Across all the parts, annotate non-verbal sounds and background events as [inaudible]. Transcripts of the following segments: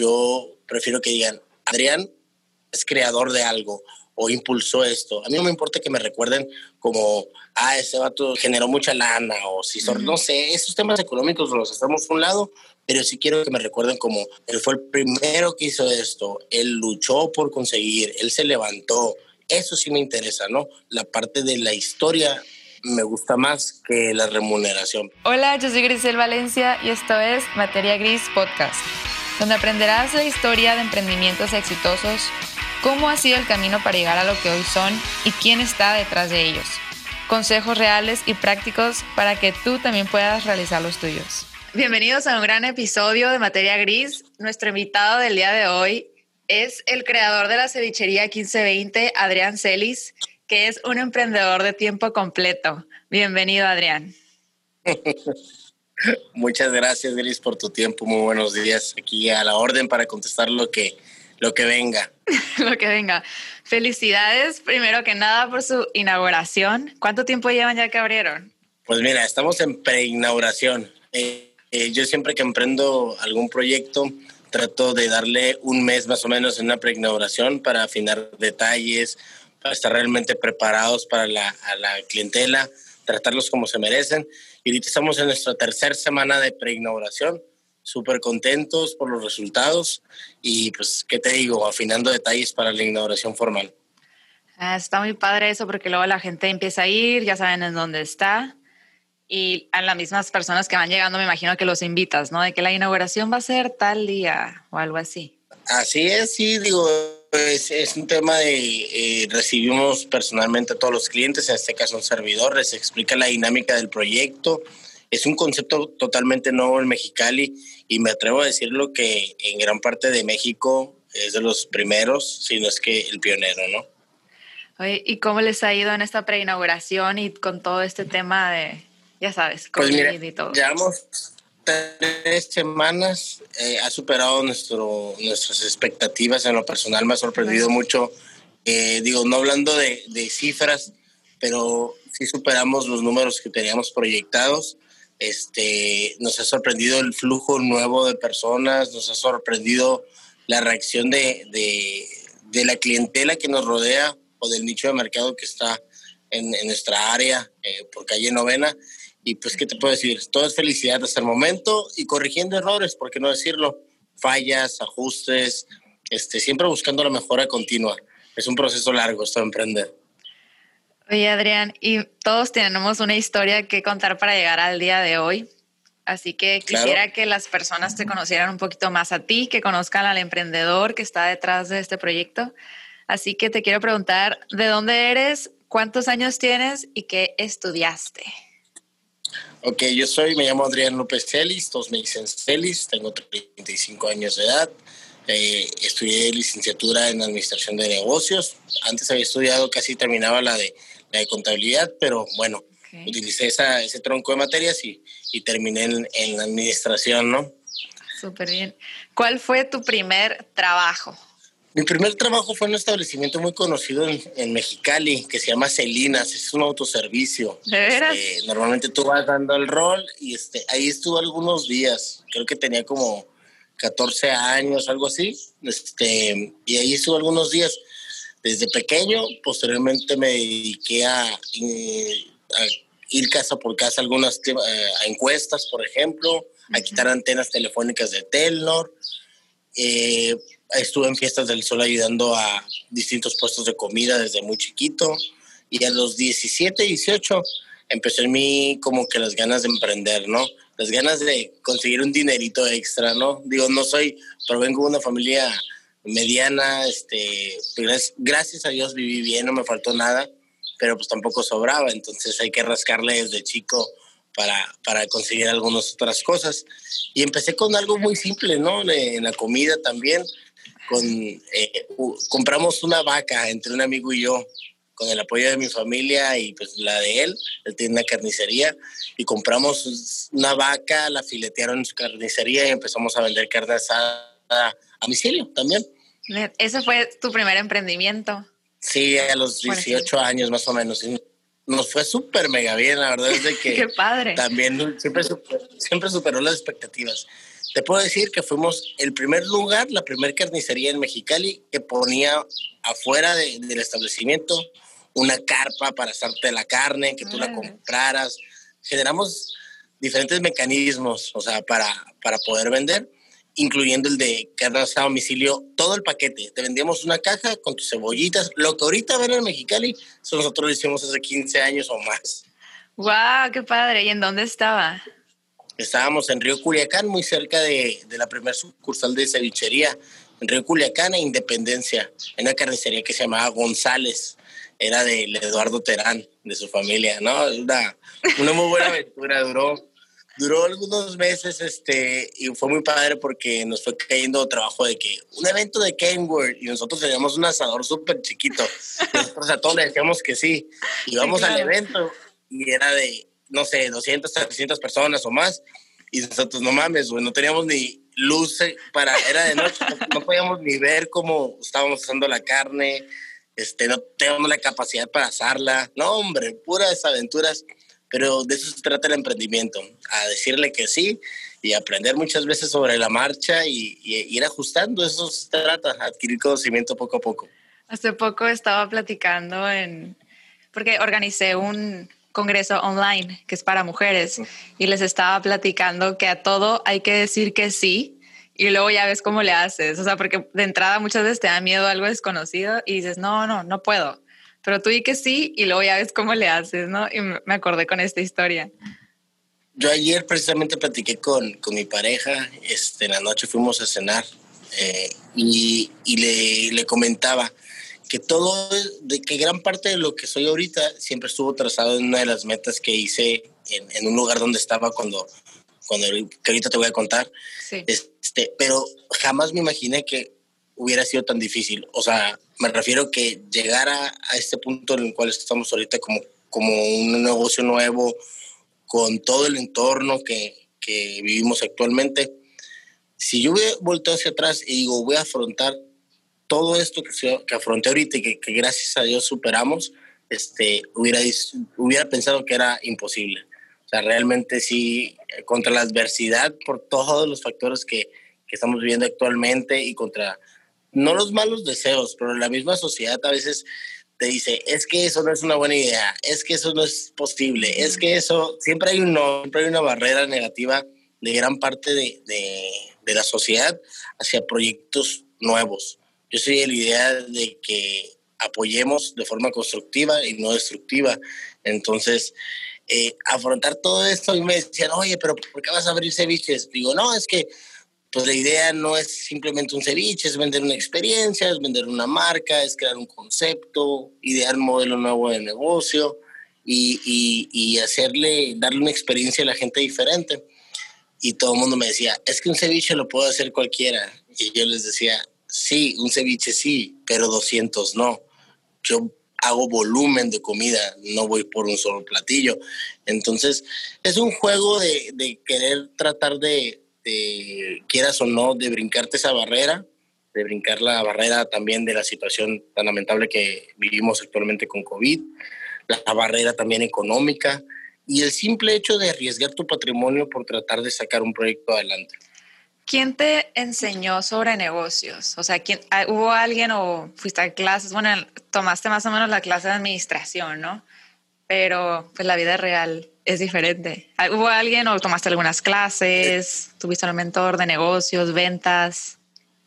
yo prefiero que digan, Adrián es creador de algo o impulsó esto. A mí no me importa que me recuerden como, ah, ese vato generó mucha lana o si son, no sé, esos temas económicos los estamos a un lado, pero sí quiero que me recuerden como, él fue el primero que hizo esto, él luchó por conseguir, él se levantó. Eso sí me interesa, ¿no? La parte de la historia me gusta más que la remuneración. Hola, yo soy Grisel Valencia y esto es Materia Gris Podcast, donde aprenderás la historia de emprendimientos exitosos cómo ha sido el camino para llegar a lo que hoy son y quién está detrás de ellos. Consejos reales y prácticos para que tú también puedas realizar los tuyos. Bienvenidos a un gran episodio de Materia Gris. Nuestro invitado del día de hoy es el creador de la cevichería 1520, Adrián Celis, que es un emprendedor de tiempo completo. Bienvenido, Adrián. [laughs] Muchas gracias, Gris, por tu tiempo. Muy buenos días. Aquí a la orden para contestar lo que lo que venga. [laughs] lo que venga. Felicidades, primero que nada, por su inauguración. ¿Cuánto tiempo llevan ya que abrieron? Pues mira, estamos en preinauguración. Eh, eh, yo siempre que emprendo algún proyecto, trato de darle un mes más o menos en una preinauguración para afinar detalles, para estar realmente preparados para la, la clientela, tratarlos como se merecen. Y ahorita estamos en nuestra tercera semana de preinauguración súper contentos por los resultados y pues, ¿qué te digo? Afinando detalles para la inauguración formal. Ah, está muy padre eso porque luego la gente empieza a ir, ya saben en dónde está y a las mismas personas que van llegando me imagino que los invitas, ¿no? De que la inauguración va a ser tal día o algo así. Así es, sí, digo, es, es un tema de eh, recibimos personalmente a todos los clientes, en este caso un servidor, les explica la dinámica del proyecto, es un concepto totalmente nuevo en Mexicali y me atrevo a decirlo que en gran parte de México es de los primeros, si no es que el pionero, ¿no? Oye, ¿y cómo les ha ido en esta preinauguración y con todo este tema de, ya sabes, pues mira, y todo? Llevamos tres semanas, eh, ha superado nuestro, nuestras expectativas, en lo personal me ha sorprendido mucho, eh, digo, no hablando de, de cifras, pero sí superamos los números que teníamos proyectados. Este, nos ha sorprendido el flujo nuevo de personas, nos ha sorprendido la reacción de, de, la clientela que nos rodea o del nicho de mercado que está en, nuestra área eh, por calle novena. Y pues, ¿qué te puedo decir? Todo es felicidad hasta el momento y corrigiendo errores, ¿por qué no decirlo? Fallas, ajustes, este, siempre buscando la mejora continua. Es un proceso largo esto de emprender. Oye, Adrián, y todos tenemos una historia que contar para llegar al día de hoy. Así que quisiera que las personas te conocieran un poquito más a ti, que conozcan al emprendedor que está detrás de este proyecto. Así que te quiero preguntar, ¿de dónde eres? ¿Cuántos años tienes y qué estudiaste? Ok, yo soy, me llamo Adrián López Celis, todos me dicen Celis, tengo 35 años de edad. Eh, estudié licenciatura en Administración de Negocios. Antes había estudiado, casi terminaba la de de contabilidad, pero bueno, utilicé esa, ese tronco de materias y, y terminé en, en, la administración, ¿no? Súper bien. ¿Cuál fue tu primer trabajo? Mi primer trabajo fue en un establecimiento muy conocido en, en Mexicali que se llama Celinas, es un autoservicio. ¿De veras? Este, normalmente tú vas dando el rol y este, ahí estuve algunos días, creo que tenía como 14 años, algo así, este, y ahí estuve algunos días desde pequeño. Posteriormente me dediqué a, eh, ir casa por casa algunas eh, a encuestas, por ejemplo, a quitar antenas telefónicas de Telnor. Eh, estuve en Fiestas del Sol ayudando a distintos puestos de comida desde muy chiquito. Y a los 17, 18 empecé en mí como que las ganas de emprender, ¿no? Las ganas de conseguir un dinerito extra, ¿no? Digo, no soy, pero vengo de una familia mediana, este, pues, gracias a Dios viví bien, no me faltó nada, pero pues tampoco sobraba, entonces hay que rascarle desde chico para, para conseguir algunas otras cosas. Y empecé con algo muy simple, ¿no? En la comida también, con, eh, compramos una vaca entre un amigo y yo, con el apoyo de mi familia y pues la de él, él tiene una carnicería, y compramos una vaca, la filetearon en su carnicería y empezamos a vender carne asada a domicilio también. ¿Ese fue tu primer emprendimiento? Sí, a los 18 años más o menos. Nos fue súper mega bien, la verdad es de [laughs] que... Qué padre. También siempre, siempre superó las expectativas. Te puedo decir que fuimos el primer lugar, la primera carnicería en Mexicali que ponía afuera del establecimiento una carpa para hacerte la carne, que tú la compraras. Generamos diferentes mecanismos, o sea, para, para poder vender, incluyendo el de carne a domicilio, todo el paquete. Te vendíamos una caja con tus cebollitas. Lo que ahorita ven en Mexicali, eso nosotros lo hicimos hace 15 años o más. ¡Wow! ¡Qué padre! ¿Y en dónde estaba? Estábamos en Río Culiacán, muy cerca de, de la primera sucursal de cevichería, en Río Culiacán e Independencia, en una carnicería que se llamaba González. Era de Eduardo Terán, de su familia, ¿no? Una, una muy buena aventura, duró, duró algunos meses este, y fue muy padre porque nos fue cayendo trabajo de que un evento de Kenworth y nosotros teníamos un asador súper chiquito. [laughs] Nosotros a todos le decíamos que sí. Íbamos al evento y era de no sé, 200, 300 personas o más. Y nosotros, no mames, güey, no teníamos ni luz para, era de noche, no, podíamos ni ver cómo estábamos usando la carne, este, no teníamos la capacidad para asarla. No, hombre, puras aventuras. Pero de eso se trata el emprendimiento, a decirle que sí y aprender muchas veces sobre la marcha y, y ir ajustando. Eso se trata, adquirir conocimiento poco a poco. Hace poco estaba platicando en, porque organicé un, congreso online que es para mujeres y les estaba platicando que a todo hay que decir que sí y luego ya ves cómo le haces. O sea, porque de entrada muchas veces te da miedo algo desconocido y dices, no, no, no puedo. Pero tú di que sí y luego ya ves cómo le haces, ¿no? Y me acordé con esta historia. Yo ayer precisamente platiqué con, con mi pareja, este, en la noche fuimos a cenar eh, y, y le, le comentaba, que todo, de que gran parte de lo que soy ahorita siempre estuvo trazado en una de las metas que hice en, un lugar donde estaba cuando, cuando, que ahorita te voy a contar. Este, pero jamás me imaginé que hubiera sido tan difícil. O sea, me refiero que llegar a, este punto en el cual estamos ahorita como, como un negocio nuevo, con todo el entorno que, que vivimos actualmente. Si yo vuelto hacia atrás y digo, voy a afrontar todo esto que, que afronté ahorita y que, gracias a Dios superamos, este, hubiera, hubiera pensado que era imposible. O sea, realmente sí, contra la adversidad, por todos los factores que, que estamos viviendo actualmente y contra, no los malos deseos, pero la misma sociedad a veces te dice, es que eso no es una buena idea, es que eso no es posible, es que eso, siempre hay, un siempre hay una barrera negativa de gran parte de, de, de la sociedad hacia proyectos nuevos. Yo soy de la idea de que apoyemos de forma constructiva y no destructiva. Entonces, eh, afrontar todo esto y me decían, oye, pero ¿por qué vas a abrir ceviches? Digo, no, es que pues la idea no es simplemente un ceviche, es vender una experiencia, es vender una marca, es crear un concepto, idear un modelo nuevo de negocio y, y, y hacerle, darle una experiencia a la gente diferente. Y todo el mundo me decía, es que un ceviche lo puede hacer cualquiera. Y yo les decía, sí, un ceviche sí, pero 200 no. Yo hago volumen de comida, no voy por un solo platillo. Entonces, es un juego de, querer tratar de, quieras o no, de brincarte esa barrera, de brincar la barrera también de la situación tan lamentable que vivimos actualmente con COVID, la barrera también económica y el simple hecho de arriesgar tu patrimonio por tratar de sacar un proyecto adelante. ¿Quién te enseñó sobre negocios? O sea, ¿quién, ah, ¿hubo alguien o fuiste a clases? Bueno, tomaste más o menos la clase de administración, ¿no? Pero pues la vida real es diferente. Ah, ¿Hubo alguien o tomaste algunas clases? ¿Tuviste un mentor de negocios, ventas?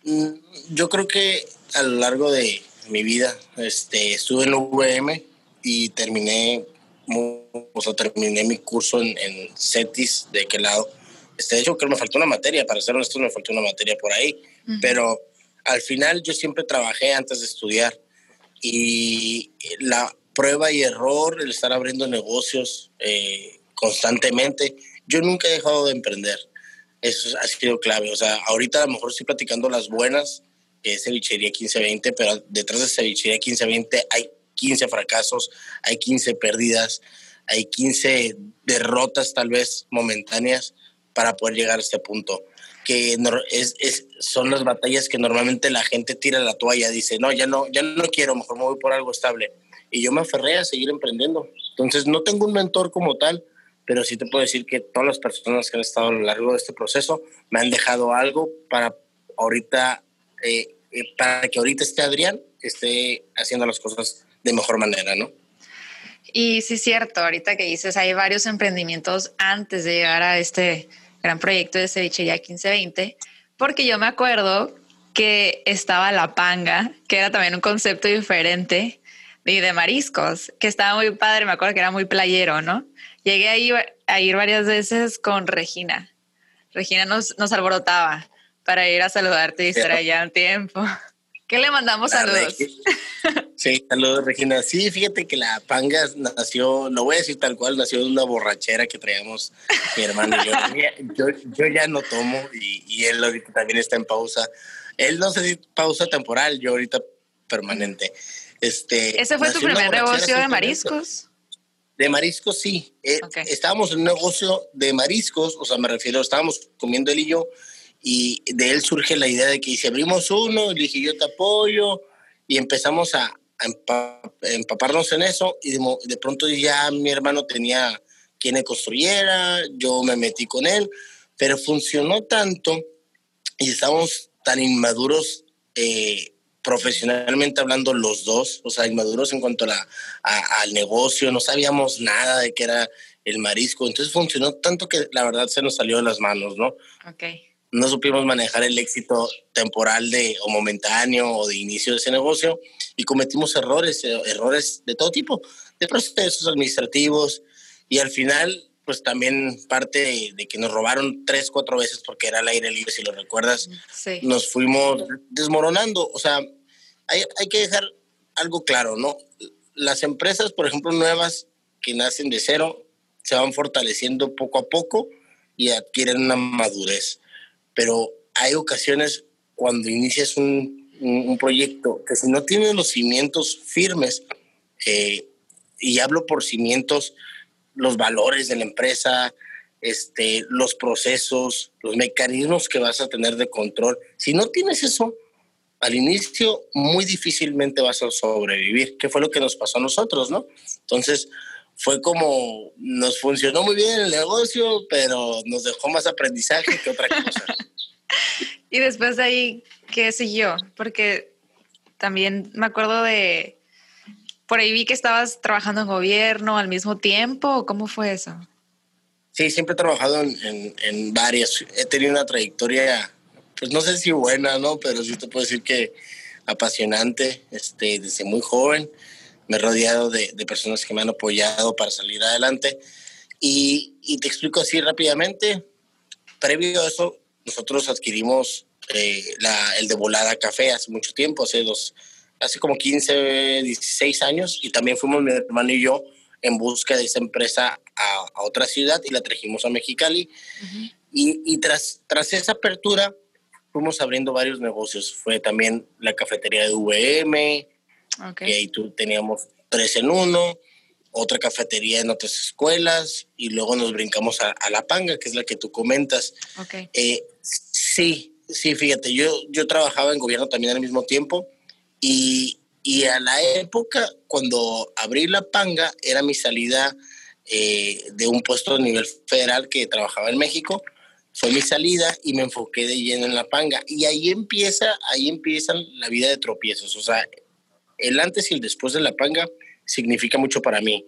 Mm, yo creo que a lo largo de mi vida este, estuve en UVM y terminé, o sea, terminé mi curso en, en CETIS, de qué lado este, de hecho, creo que me faltó una materia, para ser honesto, me faltó una materia por ahí, pero al final yo siempre trabajé antes de estudiar y la prueba y error, el estar abriendo negocios eh, constantemente, yo nunca he dejado de emprender. Eso ha sido clave. O sea, ahorita a lo mejor estoy platicando las buenas, que es Cevichería 1520, pero detrás de Cevichería 1520 hay 15 fracasos, hay 15 pérdidas, hay 15 derrotas tal vez momentáneas para poder llegar a este punto. Que es, son las batallas que normalmente la gente tira la toalla, dice, no, ya no, ya no quiero, mejor me voy por algo estable. Y yo me aferré a seguir emprendiendo. Entonces no tengo un mentor como tal, pero sí te puedo decir que todas las personas que han estado a lo largo de este proceso me han dejado algo para ahorita, eh, eh, para que ahorita esté Adrián, esté haciendo las cosas de mejor manera, ¿no? Y sí es cierto, ahorita que dices, hay varios emprendimientos antes de llegar a este gran proyecto de Cevichería 1520, porque yo me acuerdo que estaba la panga, que era también un concepto diferente, y de mariscos, que estaba muy padre, me acuerdo que era muy playero, ¿no? Llegué a ir, a ir varias veces con Regina. Regina nos, nos alborotaba para ir a saludarte y estar allá un tiempo. [laughs] ¿Qué le mandamos saludos? Sí, saludos Regina. Sí, fíjate que la panga nació, lo voy a decir tal cual, nació de una borrachera que traíamos mi hermano y [laughs] yo. yo, ya no tomo y, y, él ahorita también está en pausa. Él no sé si pausa temporal, yo ahorita permanente. Este, ¿Ese fue tu primer negocio de mariscos? De mariscos, sí. Eh, estábamos en un negocio de mariscos, o sea, me refiero, estábamos comiendo él y yo, y de él surge la idea de que si abrimos uno, le dije yo te apoyo, y empezamos a, empaparnos en eso, y de, pronto ya mi hermano tenía quien le construyera, yo me metí con él, pero funcionó tanto y estábamos tan inmaduros eh, profesionalmente hablando los dos, o sea, inmaduros en cuanto a la, al negocio, no sabíamos nada de qué era el marisco, entonces funcionó tanto que la verdad se nos salió de las manos, ¿no? Ok. No supimos manejar el éxito temporal de, o momentáneo o de inicio de ese negocio y cometimos errores, eh, errores de todo tipo, de procesos administrativos y al final pues también parte de, que nos robaron tres, cuatro veces porque era el aire libre, si lo recuerdas, nos fuimos desmoronando. O sea, hay, hay, que dejar algo claro, ¿no? Las empresas, por ejemplo, nuevas que nacen de cero, se van fortaleciendo poco a poco y adquieren una madurez. Pero hay ocasiones cuando inicias un, un, proyecto que si no tienes los cimientos firmes, eh, y hablo por cimientos, los valores de la empresa, este, los procesos, los mecanismos que vas a tener de control. Si no tienes eso, al inicio muy difícilmente vas a sobrevivir, que fue lo que nos pasó a nosotros, ¿no? Entonces, fue como, nos funcionó muy bien el negocio, pero nos dejó más aprendizaje que otra cosa. [laughs] y después de ahí, ¿qué siguió? Porque también me acuerdo de por ahí vi que estabas trabajando en gobierno al mismo tiempo. ¿Cómo fue eso? Sí, siempre he trabajado en, en, varias. He tenido una trayectoria, pues no sé si buena, ¿no? Pero sí te puedo decir que apasionante este, desde muy joven. Me he rodeado de, de personas que me han apoyado para salir adelante. Y, y, te explico así rápidamente. Previo a eso, nosotros adquirimos eh, la, el de Volada Café hace mucho tiempo, hace dos, hace como 15, 16 años y también fuimos mi hermano y yo en busca de esa empresa a, otra ciudad y la trajimos a Mexicali. y, y, tras, tras esa apertura fuimos abriendo varios negocios. Fue también la cafetería de VM, okay. que ahí tú teníamos tres en uno, otra cafetería en otras escuelas y luego nos brincamos a, La Panga, que es la que tú comentas. Okay. Eh, sí, sí, fíjate, yo, yo trabajaba en gobierno también al mismo tiempo y, y a la época, cuando abrí la panga, era mi salida eh, de un puesto a nivel federal que trabajaba en México. Fue mi salida y me enfoqué de lleno en la panga. Y ahí empieza, ahí empieza la vida de tropiezos. O sea, el antes y el después de la panga significa mucho para mí,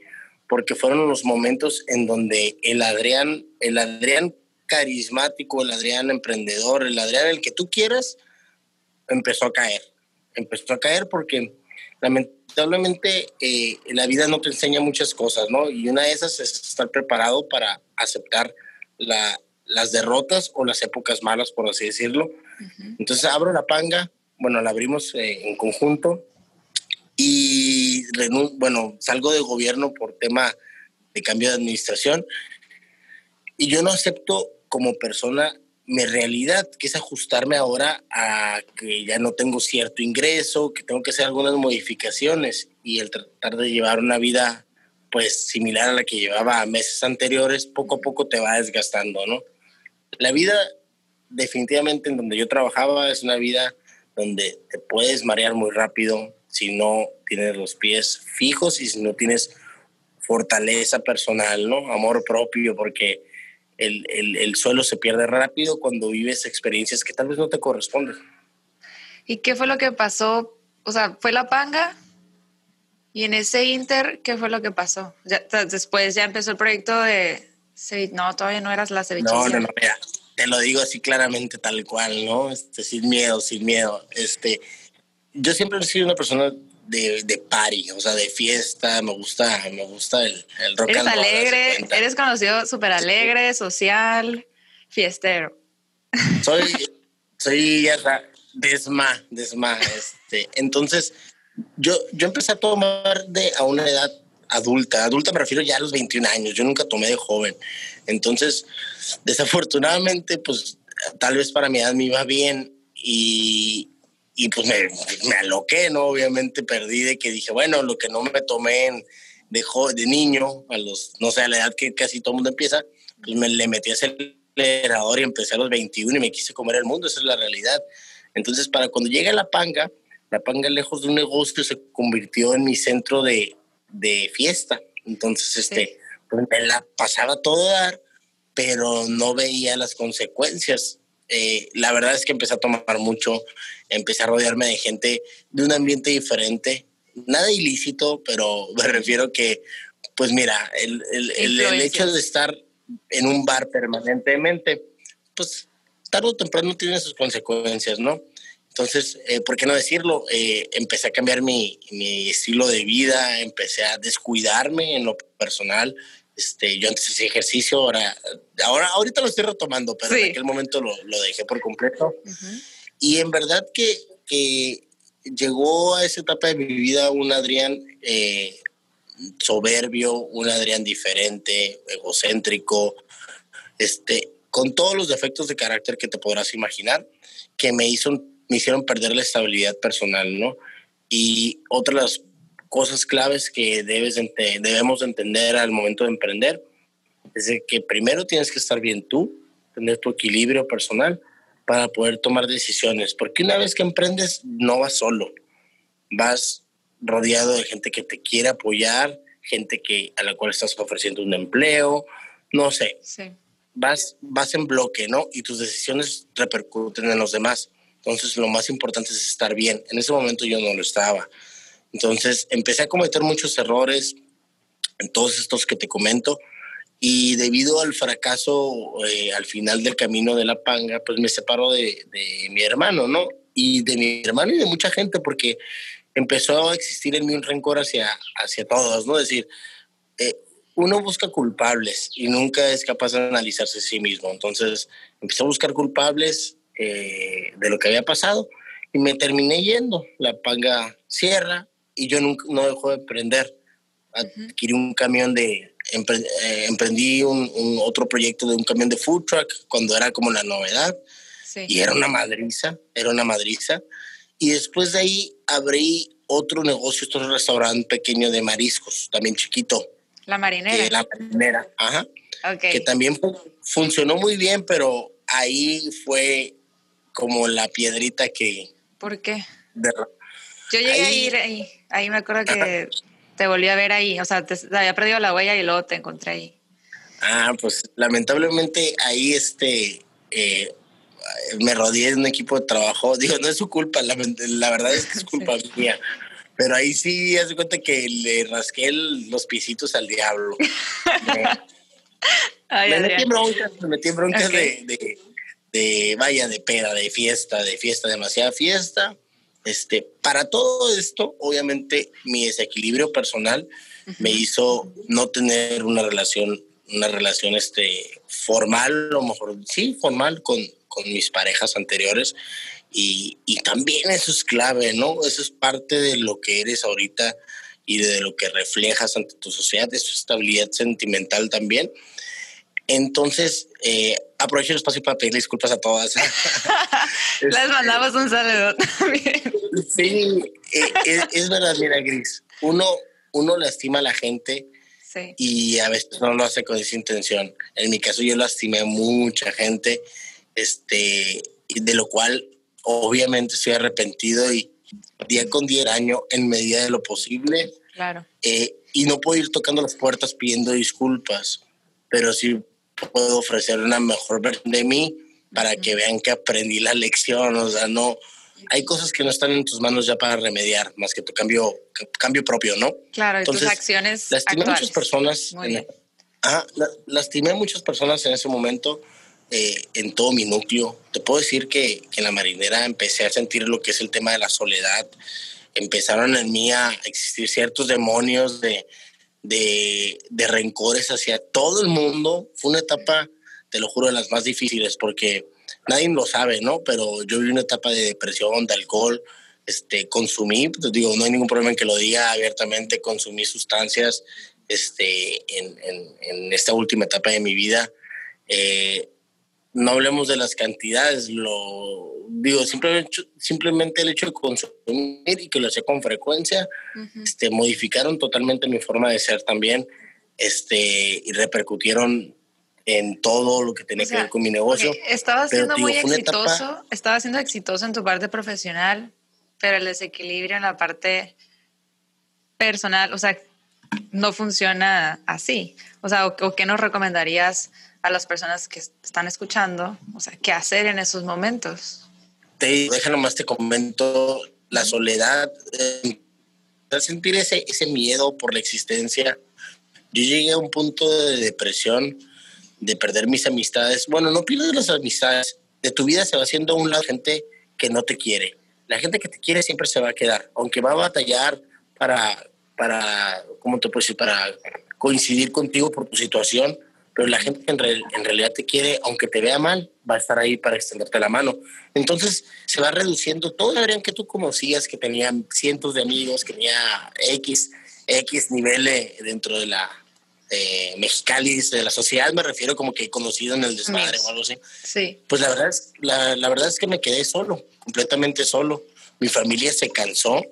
porque fueron los momentos en donde el Adrián, el Adrián carismático, el Adrián emprendedor, el Adrián el que tú quieras, empezó a caer empezó a caer porque lamentablemente eh, la vida no te enseña muchas cosas, ¿no? Y una de esas es estar preparado para aceptar la, las derrotas o las épocas malas, por así decirlo. Entonces abro la panga, bueno, la abrimos eh, en conjunto y, bueno, salgo de gobierno por tema de cambio de administración y yo no acepto como persona mi realidad, que es ajustarme ahora a que ya no tengo cierto ingreso, que tengo que hacer algunas modificaciones y el tratar de llevar una vida pues similar a la que llevaba meses anteriores, poco a poco te va desgastando, ¿no? La vida definitivamente en donde yo trabajaba es una vida donde te puedes marear muy rápido si no tienes los pies fijos y si no tienes fortaleza personal, ¿no? Amor propio, porque el, el, el, suelo se pierde rápido cuando vives experiencias que tal vez no te corresponden. ¿Y qué fue lo que pasó? O sea, ¿fue la panga? Y en ese inter, ¿qué fue lo que pasó? Ya, después ya empezó el proyecto de... No, todavía no eras la cevichería. No, no, no, mira, te lo digo así claramente, tal cual, ¿no? Este, sin miedo, sin miedo. Este, yo siempre he sido una persona de, de party, o sea, de fiesta, me gusta, me gusta el, el rock Eres alegre, eres conocido súper alegre, social, fiestero. Soy, [laughs] soy ya, desma, desma, este, entonces yo, yo empecé a tomar de a una edad adulta, adulta me refiero ya a los 21 años, yo nunca tomé de joven, entonces desafortunadamente, pues tal vez para mi edad me iba bien y, y pues me, me, aloqué, ¿no? Obviamente perdí de que dije, bueno, lo que no me tomé de, de niño, a los, no sé, a la edad que casi todo el mundo empieza, pues me le metí a acelerador y empecé a los 21 y me quise comer el mundo, esa es la realidad. Entonces, para cuando llegue la panga, la panga lejos de un negocio se convirtió en mi centro de, de fiesta. Entonces, este, pues me la pasaba todo dar, pero no veía las consecuencias. Eh, la verdad es que empecé a tomar mucho, empecé a rodearme de gente de un ambiente diferente, nada ilícito, pero me refiero que, pues mira, el, el, el, hecho de estar en un bar permanentemente, pues tarde o temprano tiene sus consecuencias, ¿no? Entonces, eh, ¿por qué no decirlo? Eh, empecé a cambiar mi, mi, estilo de vida, empecé a descuidarme en lo personal, este, yo antes hacía ejercicio, ahora, ahora ahorita lo estoy retomando, pero en aquel momento lo, lo dejé por completo. Y en verdad que, que, llegó a esa etapa de mi vida un Adrián eh, soberbio, un Adrián diferente, egocéntrico, este, con todos los defectos de carácter que te podrás imaginar, que me, hizo, me hicieron perder la estabilidad personal, ¿no? Y otra de las cosas claves que debes debemos entender al momento de emprender es que primero tienes que estar bien tú, tener tu equilibrio personal para poder tomar decisiones, porque una vez que emprendes no vas solo, vas rodeado de gente que te quiere apoyar, gente que a la cual estás ofreciendo un empleo, no sé. Vas vas en bloque, ¿no? Y tus decisiones repercuten en los demás. Entonces, lo más importante es estar bien. En ese momento yo no lo estaba. Entonces empecé a cometer muchos errores en todos estos que te comento y debido al fracaso eh, al final del camino de la panga, pues me separo de, mi hermano, ¿no? Y de mi hermano y de mucha gente porque empezó a existir en mí un rencor hacia, hacia todos, ¿no? Es decir, eh, uno busca culpables y nunca es capaz de analizarse a sí mismo. Entonces empecé a buscar culpables eh, de lo que había pasado y me terminé yendo. La panga cierra, y yo nunca, no dejo de emprender. Adquirí un camión de, eh, emprendí un, otro proyecto de un camión de food truck cuando era como la novedad. Y era una madriza, era una madriza. Y después de ahí abrí otro negocio, otro restaurante pequeño de mariscos, también chiquito. La marinera. la marinera, ajá. Que también funcionó muy bien, pero ahí fue como la piedrita que... ¿Por qué? Yo llegué a ir ahí, ahí me acuerdo que te volví a ver ahí, o sea, te, había perdido la huella y luego te encontré ahí. Ah, pues lamentablemente ahí este, eh, me rodeé de un equipo de trabajo, [laughs] digo, no es su culpa, la, verdad es que es culpa [laughs] mía, pero ahí sí, haz cuenta que le rasqué los pisitos al diablo. me, metí broncas, me metí en broncas de, de, de, vaya, de peda, de fiesta, de fiesta, demasiada fiesta este, para todo esto, obviamente, mi desequilibrio personal me hizo no tener una relación, una relación este, formal, o mejor, sí, formal con, con mis parejas anteriores. Y, y, también eso es clave, ¿no? Eso es parte de lo que eres ahorita y de lo que reflejas ante tu sociedad, de su estabilidad sentimental también. Entonces, eh, aprovecho el espacio para pedir disculpas a todas. [laughs] [laughs] Les este, mandamos un saludo también. Sí, eh, es, verdad, mira, Gris. Uno, uno lastima a la gente y a veces no lo hace con esa intención. En mi caso, yo lastimé a mucha gente, este, de lo cual obviamente estoy arrepentido y día con día, año, en medida de lo posible, Claro. Eh, y no puedo ir tocando las puertas pidiendo disculpas, pero sí puedo ofrecer una mejor versión de mí para que vean que aprendí la lección. O sea, no, hay cosas que no están en tus manos ya para remediar, más que tu cambio, cambio propio, ¿no? Claro, y tus acciones. Lastimé a muchas personas. En, lastimé a muchas personas en ese momento. Eh, en todo mi núcleo. Te puedo decir que, que, en la marinera empecé a sentir lo que es el tema de la soledad. Empezaron en mí a existir ciertos demonios de, de, de rencores hacia todo el mundo. Fue una etapa, te lo juro, de las más difíciles porque nadie lo sabe, ¿no? Pero yo viví una etapa de depresión, de alcohol, este, consumí, pues digo, no hay ningún problema en que lo diga abiertamente, consumí sustancias este, en, en, esta última etapa de mi vida. Eh, no hablemos de las cantidades, lo digo, simplemente, simplemente el hecho de consumir y que lo hacía con frecuencia, este, modificaron totalmente mi forma de ser también este, y repercutieron en todo lo que tenía que ver con mi negocio. Estaba siendo muy exitoso, estaba siendo exitoso en tu parte profesional, pero el desequilibrio en la parte personal, o sea, no funciona así. O sea, ¿o, qué nos recomendarías a las personas que están escuchando? O sea, ¿qué hacer en esos momentos? Te deja nomás te comento la soledad, eh, sentir ese, ese miedo por la existencia. Yo llegué a un punto de depresión de perder mis amistades. Bueno, no pierdes las amistades. De tu vida se va haciendo un lado gente que no te quiere. La gente que te quiere siempre se va a quedar, aunque va a batallar para, para ¿cómo te puedo decir? Para coincidir contigo por tu situación, pero la gente que en, en, realidad te quiere, aunque te vea mal, va a estar ahí para extenderte la mano. Entonces se va reduciendo. Todos deberían que tú conocías, que tenían cientos de amigos, que tenía X, X niveles dentro de la, eh, mexicalis de la sociedad, me refiero como que conocido en el desmadre o algo así. Sí. Pues la verdad, es, la, la, verdad es que me quedé solo, completamente solo. Mi familia se cansó,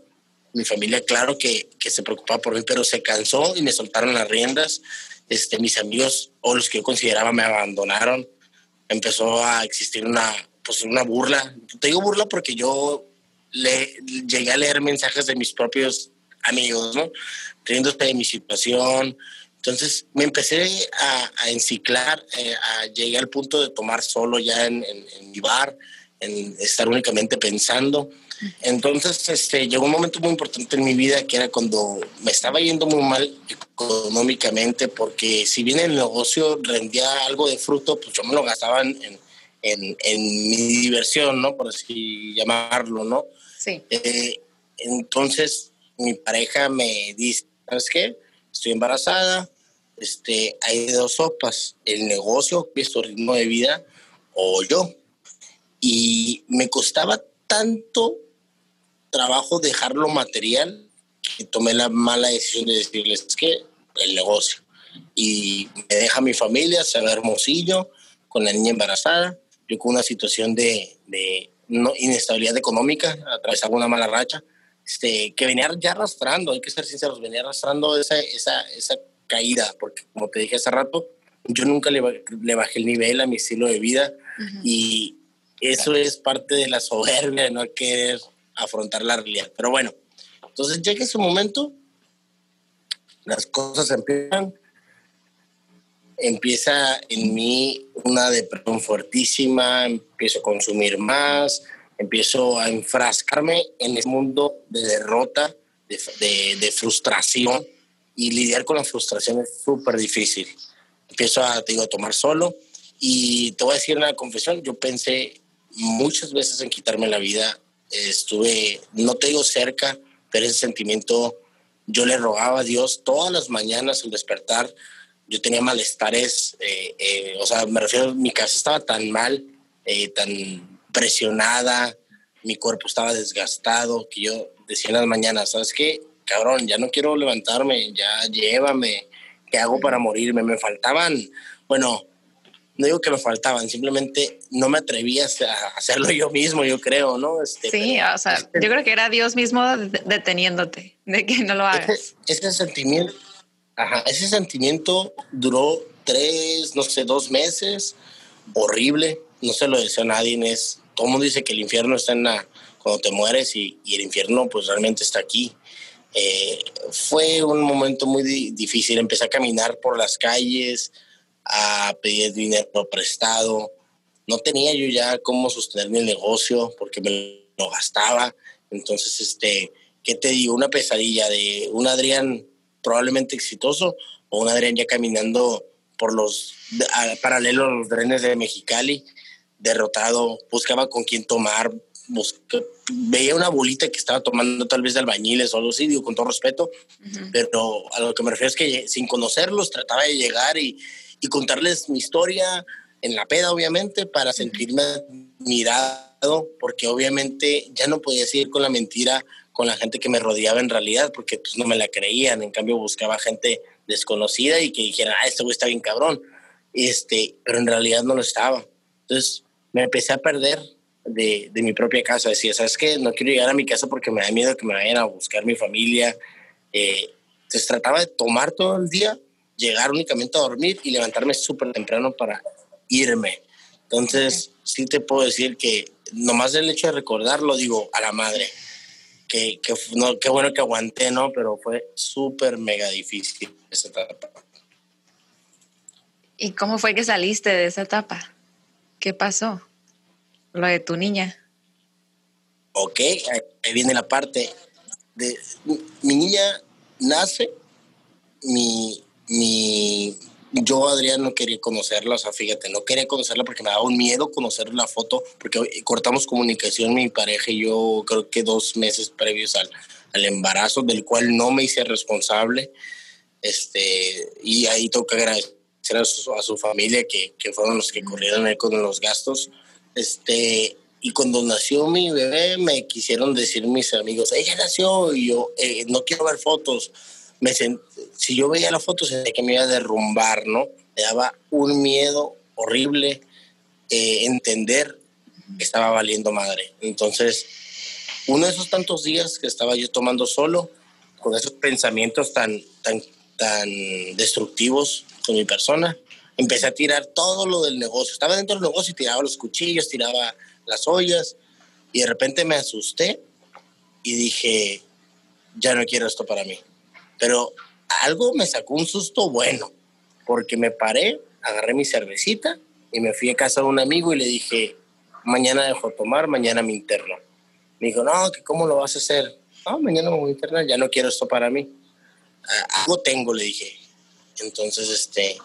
mi familia claro que, que se preocupaba por mí, pero se cansó y me soltaron las riendas. Este, mis amigos o los que yo consideraba me abandonaron. Empezó a existir una, pues una burla. Te digo burla porque yo le, llegué a leer mensajes de mis propios amigos, ¿no? Riéndose de mi situación, entonces me empecé a, enciclar, eh, a, llegué al punto de tomar solo ya en, mi bar, en estar únicamente pensando. Entonces este, llegó un momento muy importante en mi vida que era cuando me estaba yendo muy mal económicamente porque si bien el negocio rendía algo de fruto, pues yo me lo gastaba en, en, en mi diversión, ¿no? Por así llamarlo, ¿no? Sí. Eh, entonces mi pareja me dice, ¿sabes qué? Estoy embarazada, este, hay dos sopas, el negocio, visto ritmo de vida, o yo. Y me costaba tanto trabajo dejar lo material que tomé la mala decisión de decirles que el negocio. Y me deja mi familia, se ve hermosillo, con la niña embarazada, yo con una situación de, de no, inestabilidad económica, atravesaba una mala racha, este, que venía ya arrastrando, hay que ser sinceros, venía arrastrando esa, esa, esa caída, porque como te dije hace rato, yo nunca le, bajé el nivel a mi estilo de vida y eso es parte de la soberbia no querer afrontar la realidad. Pero bueno, entonces llega ese momento, las cosas empiezan, empieza en mí una depresión fuertísima, empiezo a consumir más, empiezo a enfrascarme en ese mundo de derrota, de, de frustración y lidiar con la frustración es súper difícil. Empiezo a, te digo, a tomar solo y te voy a decir una confesión, yo pensé muchas veces en quitarme la vida, estuve, no te digo cerca, pero ese sentimiento yo le rogaba a Dios todas las mañanas al despertar, yo tenía malestares, eh, eh, o sea, me refiero, mi casa estaba tan mal, eh, tan presionada, mi cuerpo estaba desgastado, que yo decía en las mañanas, ¿sabes qué? cabrón, ya no quiero levantarme, ya llévame, ¿qué hago para morirme? Me faltaban, bueno, no digo que me faltaban, simplemente no me atrevía a hacerlo yo mismo, yo creo, ¿no? Este, sí, o sea, este yo creo que era Dios mismo deteniéndote, de que no lo hagas. Ese, sentimiento, ajá, ese sentimiento duró tres, no sé, dos meses, horrible, no se lo deseo a nadie, es, todo el mundo dice que el infierno está en la, cuando te mueres y, y el infierno pues realmente está aquí Eh, fue un momento muy difícil. Empecé a caminar por las calles, a pedir dinero prestado. No tenía yo ya cómo sostener mi negocio porque me lo gastaba. Entonces, este, ¿qué te digo? Una pesadilla de un Adrián probablemente exitoso o un Adrián ya caminando por los paralelos a los drenes de Mexicali, derrotado, buscaba con quién tomar, veía una bolita que estaba tomando tal vez de albañiles o algo así, digo con todo respeto, pero a lo que me refiero es que sin conocerlos trataba de llegar y, y contarles mi historia en la peda, obviamente, para sentirme admirado, porque obviamente ya no podía seguir con la mentira con la gente que me rodeaba en realidad, porque pues no me la creían, en cambio buscaba gente desconocida y que dijera, ah, este güey está bien cabrón, este, pero en realidad no lo estaba. Entonces me empecé a perder de, de, mi propia casa. Decía, ¿sabes qué? No quiero llegar a mi casa porque me da miedo que me vayan a buscar mi familia. Eh, entonces trataba de tomar todo el día, llegar únicamente a dormir y levantarme súper temprano para irme. Entonces, sí te puedo decir que nomás el hecho de recordarlo, digo, a la madre, que, que no, qué bueno que aguanté, ¿no? Pero fue súper mega difícil esa etapa. ¿Y cómo fue que saliste de esa etapa? ¿Qué pasó? Lo de tu niña. Ok, ahí viene la parte de mi niña nace, mi, mi, yo Adrián no quería conocerla, o sea, fíjate, no quería conocerla porque me daba un miedo conocer la foto, porque cortamos comunicación mi pareja y yo creo que dos meses previos al, al embarazo, del cual no me hice responsable, este, y ahí tengo que agradecer a su, a su familia que, que, fueron los que corrieron ahí con los gastos, este, y cuando nació mi bebé me quisieron decir mis amigos, ella nació y yo eh, no quiero ver fotos. Me si yo veía la foto sentía que me iba a derrumbar, ¿no? Me daba un miedo horrible eh, entender que estaba valiendo madre. Entonces, uno de esos tantos días que estaba yo tomando solo, con esos pensamientos tan, tan, tan destructivos con mi persona, empecé a tirar todo lo del negocio. Estaba dentro del negocio y tiraba los cuchillos, tiraba las ollas y de repente me asusté y dije, ya no quiero esto para mí. Pero algo me sacó un susto bueno, porque me paré, agarré mi cervecita y me fui a casa de un amigo y le dije, mañana dejo tomar, mañana me interno. Me dijo, no, que ¿cómo lo vas a hacer? No, mañana me voy a internar, ya no quiero esto para mí. Ah, algo tengo, le dije. Entonces, este,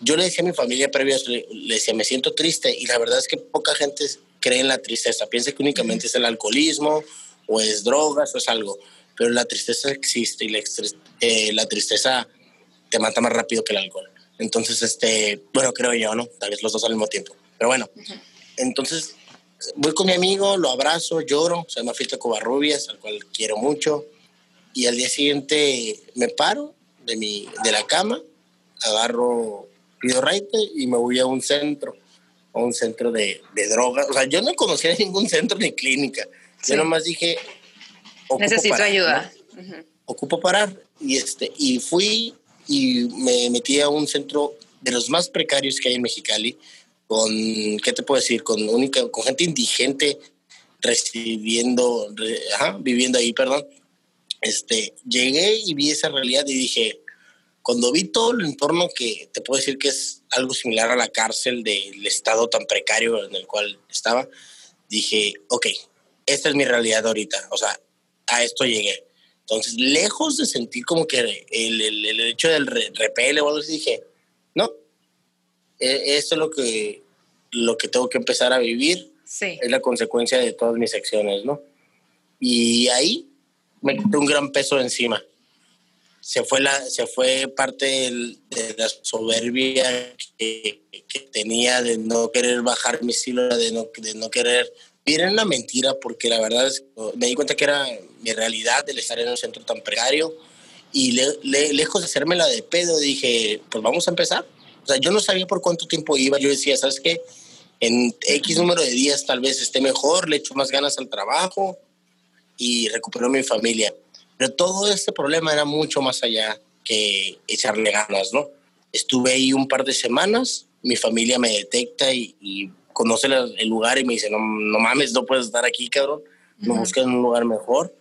yo le decía a mi familia previo, le, decía, me siento triste y la verdad es que poca gente cree en la tristeza, piensa que únicamente es el alcoholismo o es drogas o es algo, pero la tristeza existe y la, eh, la tristeza te mata más rápido que el alcohol. Entonces, este, bueno, creo yo, ¿no? Tal vez los dos al mismo tiempo. Pero bueno, entonces voy con mi amigo, lo abrazo, lloro, se llama Fiesta Covarrubias, al cual quiero mucho, y al día siguiente me paro de, mi, de la cama, agarro pido raite y me voy a un centro, a un centro de, de drogas. O sea, yo no conocía [laughs] ningún centro ni clínica. Yo nomás dije, necesito ayuda. Ocupo parar. Y, este, y fui y me metí a un centro de los más precarios que hay en Mexicali, con, ¿qué te puedo decir? Con, única, con gente indigente recibiendo, viviendo ahí, perdón. Este, llegué y vi esa realidad y dije, cuando vi todo el entorno que te puedo decir que es algo similar a la cárcel del estado tan precario en el cual estaba, dije, ok, esta es mi realidad ahorita, o sea, a esto llegué. Entonces, lejos de sentir como que el, el, el hecho del repele o algo así, dije, no, e, esto es lo que, lo que tengo que empezar a vivir. Sí. Es la consecuencia de todas mis acciones, ¿no? Y ahí me quité un gran peso encima se fue, la, se fue parte de la soberbia que, tenía de no querer bajar mi estilo, de no, de no querer vivir en la mentira, porque la verdad es me di cuenta que era mi realidad el estar en un centro tan precario y lejos de hacerme la de pedo, dije, pues vamos a empezar. O sea, yo no sabía por cuánto tiempo iba, yo decía, ¿sabes qué? En X número de días tal vez esté mejor, le echo más ganas al trabajo y recupero mi familia pero todo este problema era mucho más allá que echarle ganas, ¿no? Estuve ahí un par de semanas, mi familia me detecta y, conoce el lugar y me dice, no, no mames, no puedes estar aquí, cabrón, me buscan un lugar mejor.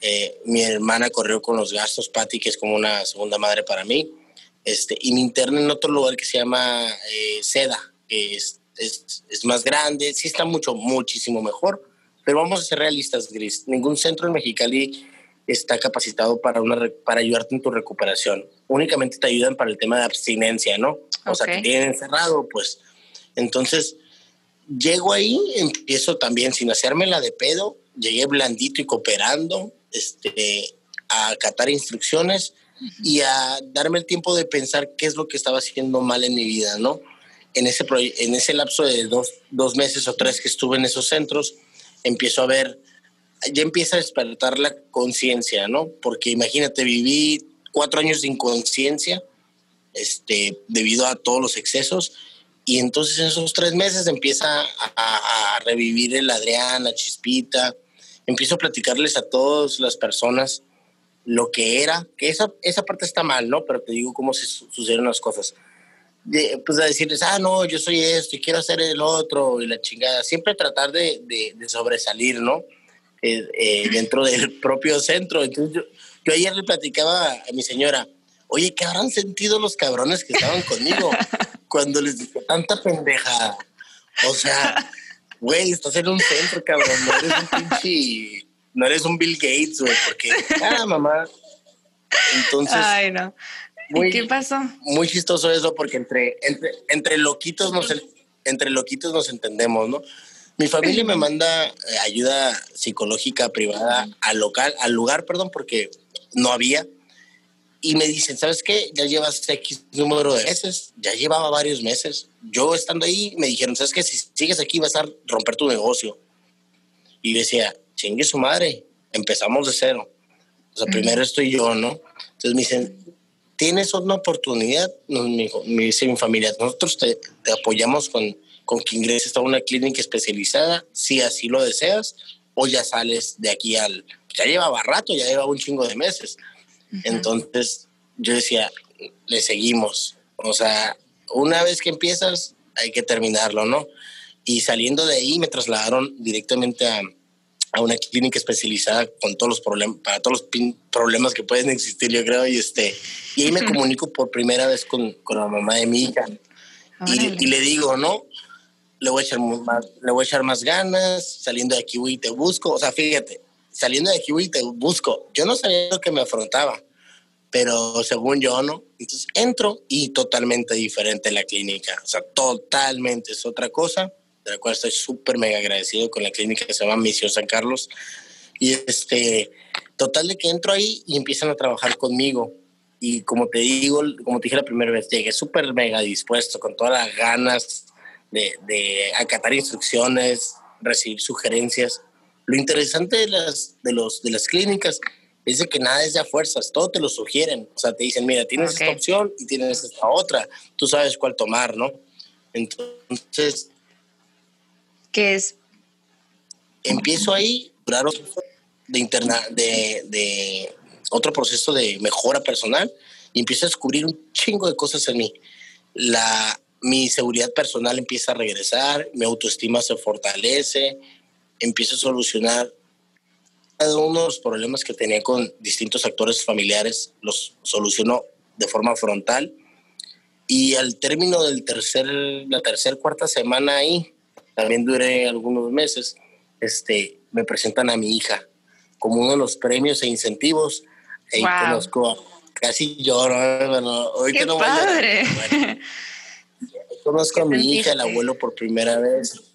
Eh, mi hermana corrió con los gastos, Patty, que es como una segunda madre para mí. Este, y me interné en otro lugar que se llama eh, Seda, que es, es, es, más grande, sí está mucho, muchísimo mejor, pero vamos a ser realistas, Gris. Ningún centro en Mexicali está capacitado para, una, para ayudarte en tu recuperación. Únicamente te ayudan para el tema de abstinencia, ¿no? O sea, te tienen encerrado, pues. Entonces, llego ahí, empiezo también sin hacerme la de pedo, llegué blandito y cooperando, este, a acatar instrucciones y a darme el tiempo de pensar qué es lo que estaba haciendo mal en mi vida, ¿no? En ese, en ese lapso de dos, dos meses o tres que estuve en esos centros, empiezo a ver, ya empieza a despertar la conciencia, ¿no? Porque imagínate, viví cuatro años de inconsciencia, este, debido a todos los excesos, y entonces en esos tres meses empieza a, a revivir el Adrián, Chispita, empiezo a platicarles a todas las personas lo que era, que esa, esa parte está mal, ¿no? Pero te digo cómo se sucedieron las cosas. De, pues a decirles, ah, no, yo soy esto y quiero hacer el otro y la chingada. Siempre tratar de, de, sobresalir, ¿no? Eh, eh, dentro del [laughs] propio centro. Entonces yo, yo, ayer le platicaba a mi señora, oye, ¿qué habrán sentido los cabrones que estaban conmigo [laughs] cuando les dije tanta pendeja? O sea, güey, estás en un centro, cabrón, no eres un pinche, no eres un Bill Gates, güey, porque, ah, mamá. Entonces. Ay, no. Muy, ¿Qué pasó? Muy chistoso eso, porque entre, entre, entre loquitos nos, entre loquitos nos entendemos, ¿no? Mi familia me manda eh, ayuda psicológica privada al local, al lugar, perdón, porque no había y me dicen, ¿sabes qué? Ya llevas X número de meses, ya llevaba varios meses. Yo estando ahí me dijeron, ¿sabes qué? Si sigues aquí vas a romper tu negocio. Y yo decía, chingue su madre, empezamos de cero. O sea, primero estoy yo, ¿no? Entonces me dicen, ¿tienes una oportunidad? me, dice mi familia, nosotros te, te, apoyamos con, con que ingreses a una clínica especializada, si así lo deseas, o ya sales de aquí al... Ya llevaba rato, ya llevaba un chingo de meses. Entonces yo decía, le seguimos. O sea, una vez que empiezas, hay que terminarlo, ¿no? Y saliendo de ahí me trasladaron directamente a, a una clínica especializada con todos los problemas, para todos los problemas que pueden existir, yo creo, y este, y ahí me comunico por primera vez con, con la mamá de mi hija. Y, y, le digo, ¿no? Le voy, a echar más, le voy a echar más ganas, saliendo de aquí, y te busco. O sea, fíjate, saliendo de aquí, te busco. Yo no sabía lo que me afrontaba, pero según yo, ¿no? Entonces entro y totalmente diferente la clínica. O sea, totalmente es otra cosa, de la cual estoy súper mega agradecido con la clínica que se llama Misión San Carlos. Y este, total de que entro ahí y empiezan a trabajar conmigo. Y como te digo, como te dije la primera vez, llegué súper mega dispuesto, con todas las ganas de acatar instrucciones, recibir sugerencias lo interesante de las, de los, de las clínicas es de que nada es de a fuerzas, todo te lo sugieren. O sea, te dicen, mira, tienes esta opción y tienes esta otra. Tú sabes cuál tomar, ¿no? Entonces... ¿Qué es? Empiezo ahí, claro, de, interna, de, de otro proceso de mejora personal y empiezo a descubrir un chingo de cosas en mí. La, mi seguridad personal empieza a regresar, mi autoestima se fortalece, empiezo a solucionar cada uno de los problemas que tenía con distintos actores familiares, los solucionó de forma frontal. Y al término del tercer, la tercera, cuarta semana ahí, también duré algunos meses, este, me presentan a mi hija como uno de los premios e incentivos. Ahí conozco, casi lloro, bueno, ¡Qué padre! [laughs] conozco a mi hija, el abuelo, por primera vez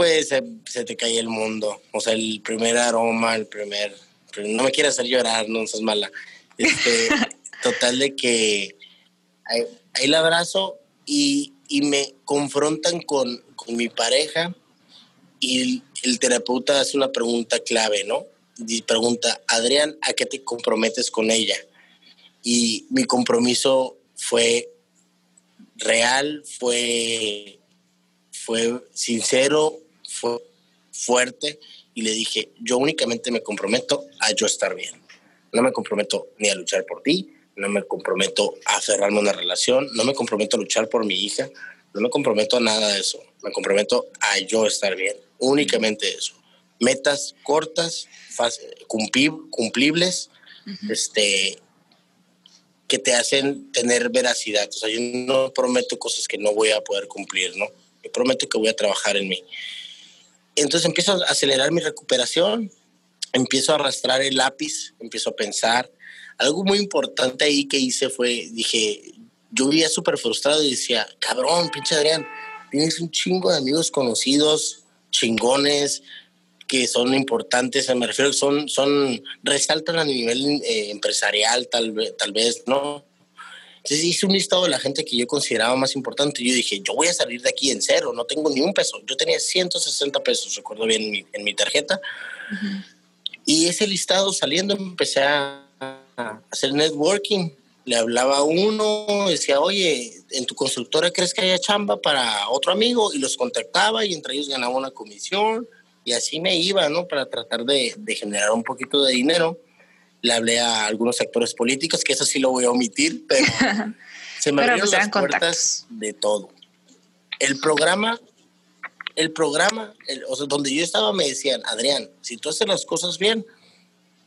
pues se, te cae el mundo. O sea, el primer aroma, el primer... No me quieras hacer llorar, no seas mala. Este, [laughs] total de que ahí, ahí la abrazo y, y, me confrontan con, con mi pareja y el, el, terapeuta hace una pregunta clave, ¿no? Y pregunta, Adrián, ¿a qué te comprometes con ella? Y mi compromiso fue real, fue fue sincero, fue fuerte y le dije, yo únicamente me comprometo a yo estar bien. No me comprometo ni a luchar por ti, no me comprometo a aferrarme a una relación, no me comprometo a luchar por mi hija, no me comprometo a nada de eso. Me comprometo a yo estar bien, únicamente eso. metas cortas, cumplibles, este, que te hacen tener veracidad. O sea, yo no prometo cosas que no voy a poder cumplir, ¿no? Yo prometo que voy a trabajar en mí. Entonces empiezo a acelerar mi recuperación, empiezo a arrastrar el lápiz, empiezo a pensar. Algo muy importante ahí que hice fue, dije, yo vivía súper frustrado y decía, cabrón, pinche Adrián, tienes un chingo de amigos conocidos, chingones, que son importantes, me refiero son, son, resaltan a nivel eh, empresarial tal, tal vez, ¿no? Entonces hice un listado de la gente que yo consideraba más importante. Yo dije, yo voy a salir de aquí en cero, no tengo ni un peso. Yo tenía 160 pesos, recuerdo bien, en mi, en mi tarjeta. Y ese listado saliendo empecé a, a hacer networking le hablaba a uno, decía, oye, en tu constructora crees que haya chamba para otro amigo y los contactaba y entre ellos ganaba una comisión y así me iba, ¿no? Para tratar de, generar un poquito de dinero. Le hablé a algunos actores políticos, que eso sí lo voy a omitir, pero [laughs] se me abrieron pues las puertas de todo. El programa, el programa, o sea, donde yo estaba me decían, Adrián, si tú haces las cosas bien,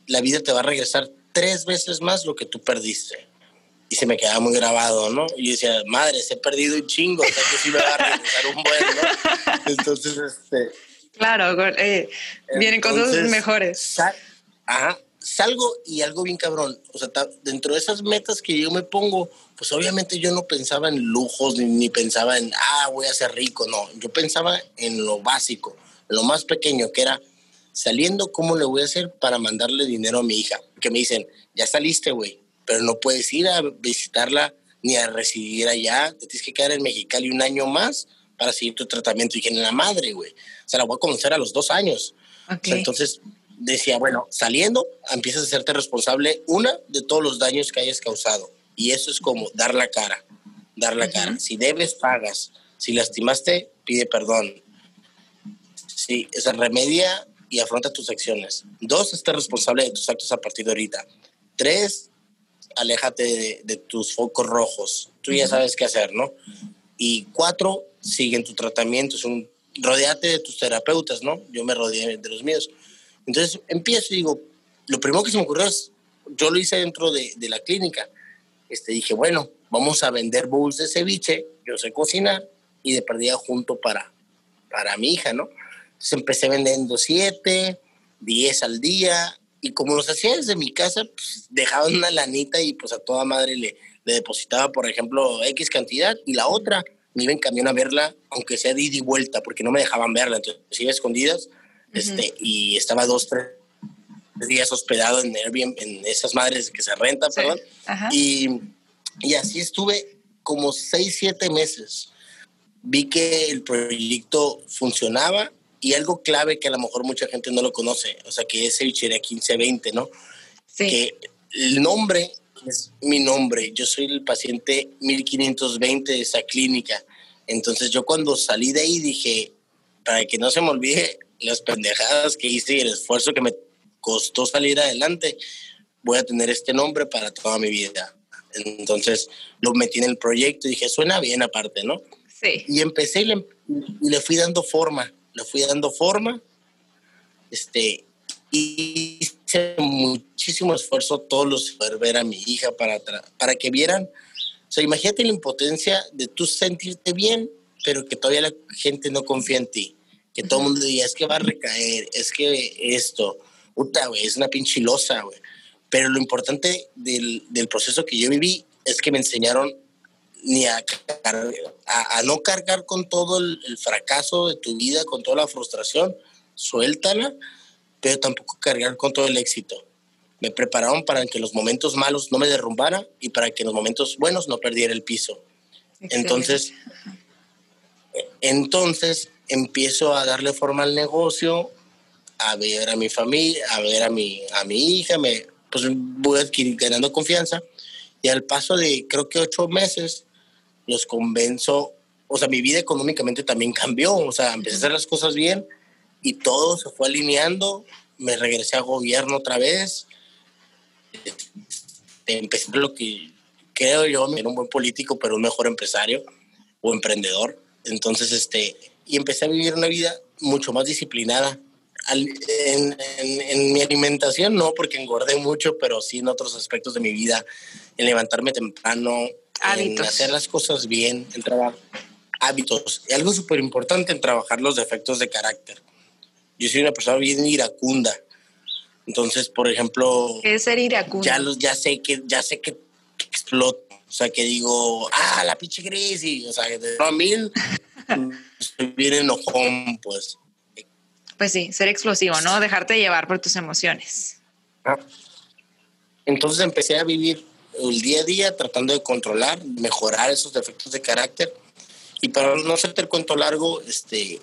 la vida te va a regresar tres veces más lo que tú perdiste y se me quedaba muy grabado, ¿no? Y yo decía, madre, se he perdido un chingo, o sea que sí me va a regresar un buen, ¿no? [laughs] Entonces, este... Claro, eh, vienen cosas mejores. ajá, salgo y algo bien cabrón, o sea, dentro de esas metas que yo me pongo, pues obviamente yo no pensaba en lujos, ni, ni pensaba en, ah, voy a ser rico, no, yo pensaba en lo básico, lo más pequeño, que era saliendo, ¿cómo le voy a hacer para mandarle dinero a mi hija? Que me dicen, ya saliste, güey, pero no puedes ir a visitarla ni a residir allá, te tienes que quedar en Mexicali un año más para seguir tu tratamiento. Y dije, la madre, güey. O sea, la voy a conocer a los dos años. entonces decía, bueno, saliendo, empiezas a hacerte responsable, una, de todos los daños que hayas causado. Y eso es como dar la cara, dar la cara. Si debes, pagas. Si lastimaste, pide perdón. Sí, esa remedia y afronta tus acciones. Dos, esté responsable de tus actos a partir de ahorita. Tres, aléjate de, tus focos rojos. Tú ya sabes qué hacer, ¿no? Y cuatro, sigue en tu tratamiento. Es un, rodeate de tus terapeutas, ¿no? Yo me rodeé de los míos. Entonces empiezo y digo, lo primero que se me ocurrió es, yo lo hice dentro de, de la clínica. Este, dije, bueno, vamos a vender bowls de ceviche, yo sé cocinar y de perdida junto para, para mi hija, ¿no? Entonces empecé vendiendo siete, diez al día y como los hacía desde mi casa, pues dejaba una lanita y pues a toda madre le, le depositaba, por ejemplo, X cantidad y la otra me iba en camión a verla, aunque sea de ida y vuelta, porque no me dejaban verla. Entonces iba escondidas este, y estaba dos, tres días hospedado en Airbnb, en esas madres que se rentan, perdón. Y, y así estuve como seis, siete meses. Vi que el proyecto funcionaba y algo clave que a lo mejor mucha gente no lo conoce, o sea, que es Cevichería 1520, ¿no? Sí. Que el nombre es mi nombre, yo soy el paciente 1520 de esa clínica. Entonces yo cuando salí de ahí dije, para que no se me olvide las pendejadas que hice y el esfuerzo que me costó salir adelante, voy a tener este nombre para toda mi vida. Entonces lo metí en el proyecto y dije, suena bien aparte, ¿no? Sí. Y empecé y le, y le fui dando forma le fui dando forma. Este, y hice muchísimo esfuerzo todos los para ver a mi hija para, para que vieran. O sea, imagínate la impotencia de tú sentirte bien, pero que todavía la gente no confía en ti. Que todo el mundo diga, es que va a recaer, es que esto, puta, güey, es una pinchilosa, güey. Pero lo importante del, del proceso que yo viví es que me enseñaron ni a, a, no cargar con todo el, fracaso de tu vida, con toda la frustración, suéltala, pero tampoco cargar con todo el éxito. Me prepararon para que los momentos malos no me derrumbara y para que en los momentos buenos no perdiera el piso. Entonces, entonces empiezo a darle forma al negocio, a ver a mi familia, a ver a mi, a mi hija, me, pues voy adquirir, ganando confianza. Y al paso de creo que ocho meses, los convenzo, o sea, mi vida económicamente también cambió, o sea, empecé a hacer las cosas bien y todo se fue alineando, me regresé a gobierno otra vez, este, empecé lo que creo yo, era un buen político, pero un mejor empresario o emprendedor, entonces, este, y empecé a vivir una vida mucho más disciplinada, en, mi alimentación no, porque engordé mucho, pero sí en otros aspectos de mi vida, en levantarme temprano, en hacer las cosas bien, en trabajar hábitos. Y algo súper importante en trabajar los defectos de carácter. Yo soy una persona bien iracunda. Entonces, por ejemplo... ¿Qué es ser iracundo? Ya, ya sé que, ya sé que, exploto. O sea, que digo, ah, la pinche gris. o sea, de a mil, estoy bien enojón, pues. Pues sí, ser explosivo, ¿no? Dejarte llevar por tus emociones. Ah. Entonces empecé a vivir el día a día tratando de controlar, mejorar esos defectos de carácter. Y para no hacerte el cuento largo, este,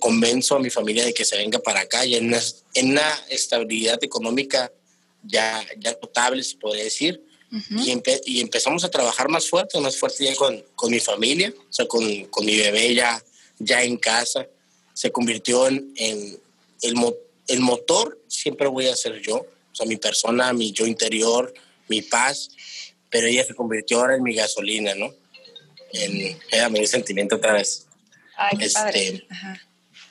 convenzo a mi familia de que se venga para acá y en una, en una estabilidad económica ya, ya notable, se podría decir. Y, y, empezamos a trabajar más fuerte, más fuerte ya con, con mi familia, o sea, con, con, mi bebé ya, ya en casa. Se convirtió en, en el, el motor, siempre voy a ser yo, o sea, mi persona, mi yo interior, mi paz, pero ella se convirtió ahora en mi gasolina, ¿no? En, era mi sentimiento otra vez. Ay, qué este,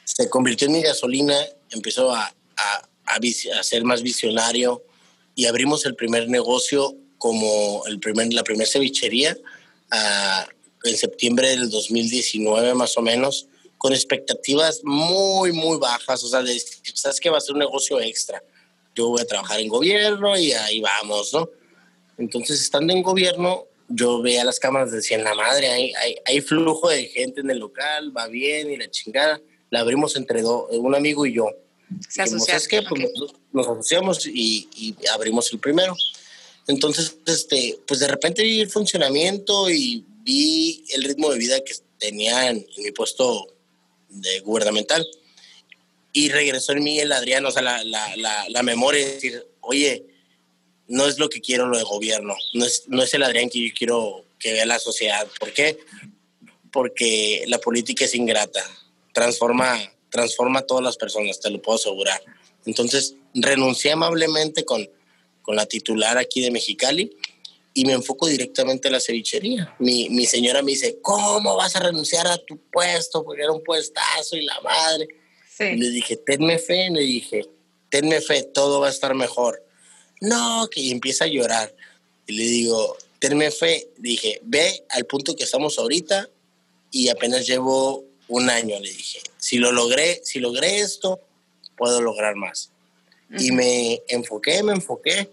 Se convirtió en mi gasolina, empezó a, a, a, ser más visionario y abrimos el primer negocio como el primer, la primera cevichería en septiembre del 2019 más o menos, con expectativas muy, muy bajas, o sea, de, sabes que va a ser un negocio extra. Yo voy a trabajar en gobierno y ahí vamos, ¿no? Entonces, estando en gobierno, yo veía las cámaras, decían, la madre, hay, hay, flujo de gente en el local, va bien y la chingada. La abrimos entre dos, un amigo y yo. Se asociaron. Pues nos, asociamos y, abrimos el primero. Entonces, este, pues de repente vi el funcionamiento y vi el ritmo de vida que tenía en, mi puesto de gubernamental. Y regresó en mí el Adrián, o sea, la, la, la, la memoria, de decir, oye, no es lo que quiero lo de gobierno, no es, no es el Adrián que yo quiero que vea la sociedad. ¿Por qué? Porque la política es ingrata, transforma, transforma a todas las personas, te lo puedo asegurar. Entonces, renuncié amablemente con, con la titular aquí de Mexicali y me enfoco directamente a la cevichería. Mi, mi señora me dice, ¿cómo vas a renunciar a tu puesto? Porque era un puestazo y la madre. le dije, tenme fe, le dije, tenme fe, todo va a estar mejor no, que empieza a llorar. Y le digo, tenme fe. Dije, ve al punto que estamos ahorita y apenas llevo un año, le dije. Si lo logré, si logré esto, puedo lograr más. Y me enfoqué, me enfoqué.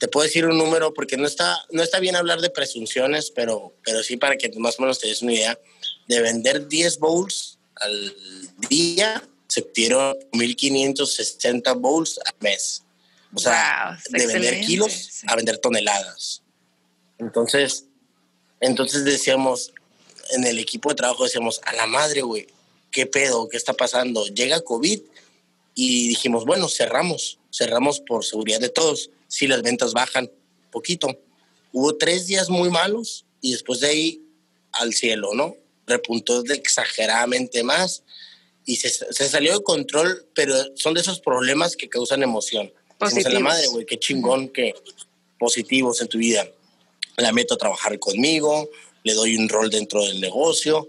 Te puedo decir un número porque no está, no está bien hablar de presunciones, pero, pero sí para que más o menos te des una idea. De vender 10 bowls al día, se obtieron 1.560 bowls al mes. O sea, de vender kilos a vender toneladas. Entonces, entonces decíamos, en el equipo de trabajo decíamos, a la madre, güey, ¿qué pedo? ¿Qué está pasando? Llega COVID y dijimos, bueno, cerramos, cerramos por seguridad de todos. Si las ventas bajan poquito. Hubo tres días muy malos y después de ahí al cielo, ¿no? Repuntó de exageradamente más y se, se salió de control, pero son de esos problemas que causan emoción. Positivos. la madre, güey, qué chingón que positivos en tu vida. La meto a trabajar conmigo, le doy un rol dentro del negocio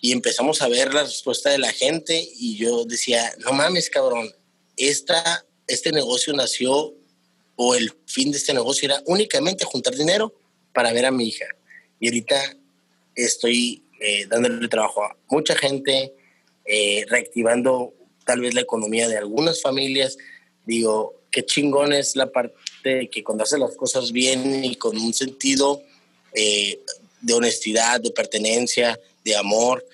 y empezamos a ver la respuesta de la gente y yo decía, no mames, cabrón, esta, este negocio nació o el fin de este negocio era únicamente juntar dinero para ver a mi hija. Y ahorita estoy eh, dándole trabajo a mucha gente, eh, reactivando tal vez la economía de algunas familias. Digo, qué chingón es la parte que cuando haces las cosas bien y con un sentido eh, de honestidad, de pertenencia, de amor,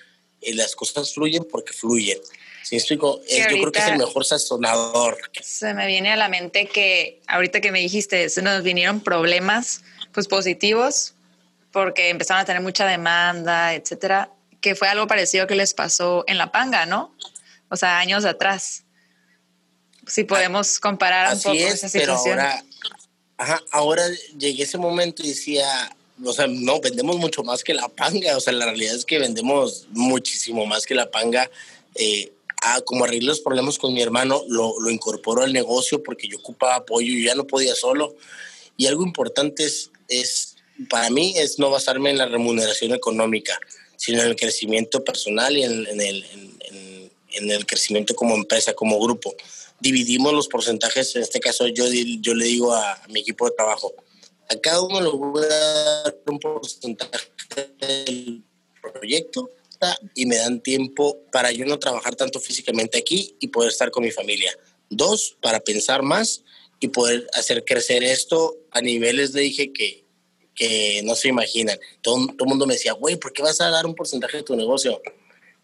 eh, las cosas fluyen porque fluyen. ¿Sí explico? yo creo que es el mejor sazonador. Se me viene a la mente que ahorita que me dijiste, se nos vinieron problemas pues positivos porque empezaron a tener mucha demanda, etcétera, que fue algo parecido que les pasó en La Panga, ¿no? O sea, años atrás si podemos comparar un poco esa situación. Pero ahora, ajá, ahora llegué a ese momento y decía, o sea, no, vendemos mucho más que la panga, o sea, la realidad es que vendemos muchísimo más que la panga. Eh, como arreglé los problemas con mi hermano, lo, lo incorporó al negocio porque yo ocupaba apoyo y ya no podía solo. Y algo importante es, es, para mí, es no basarme en la remuneración económica, sino en el crecimiento personal y en, en el, en, en el crecimiento como empresa, como grupo. Dividimos los porcentajes, en este caso yo, yo le digo a, mi equipo de trabajo, a cada uno le voy a dar un porcentaje del proyecto y me dan tiempo para yo no trabajar tanto físicamente aquí y poder estar con mi familia. Dos, para pensar más y poder hacer crecer esto a niveles, le dije, que, que no se imaginan. Todo, el mundo me decía, güey, ¿por qué vas a dar un porcentaje de tu negocio?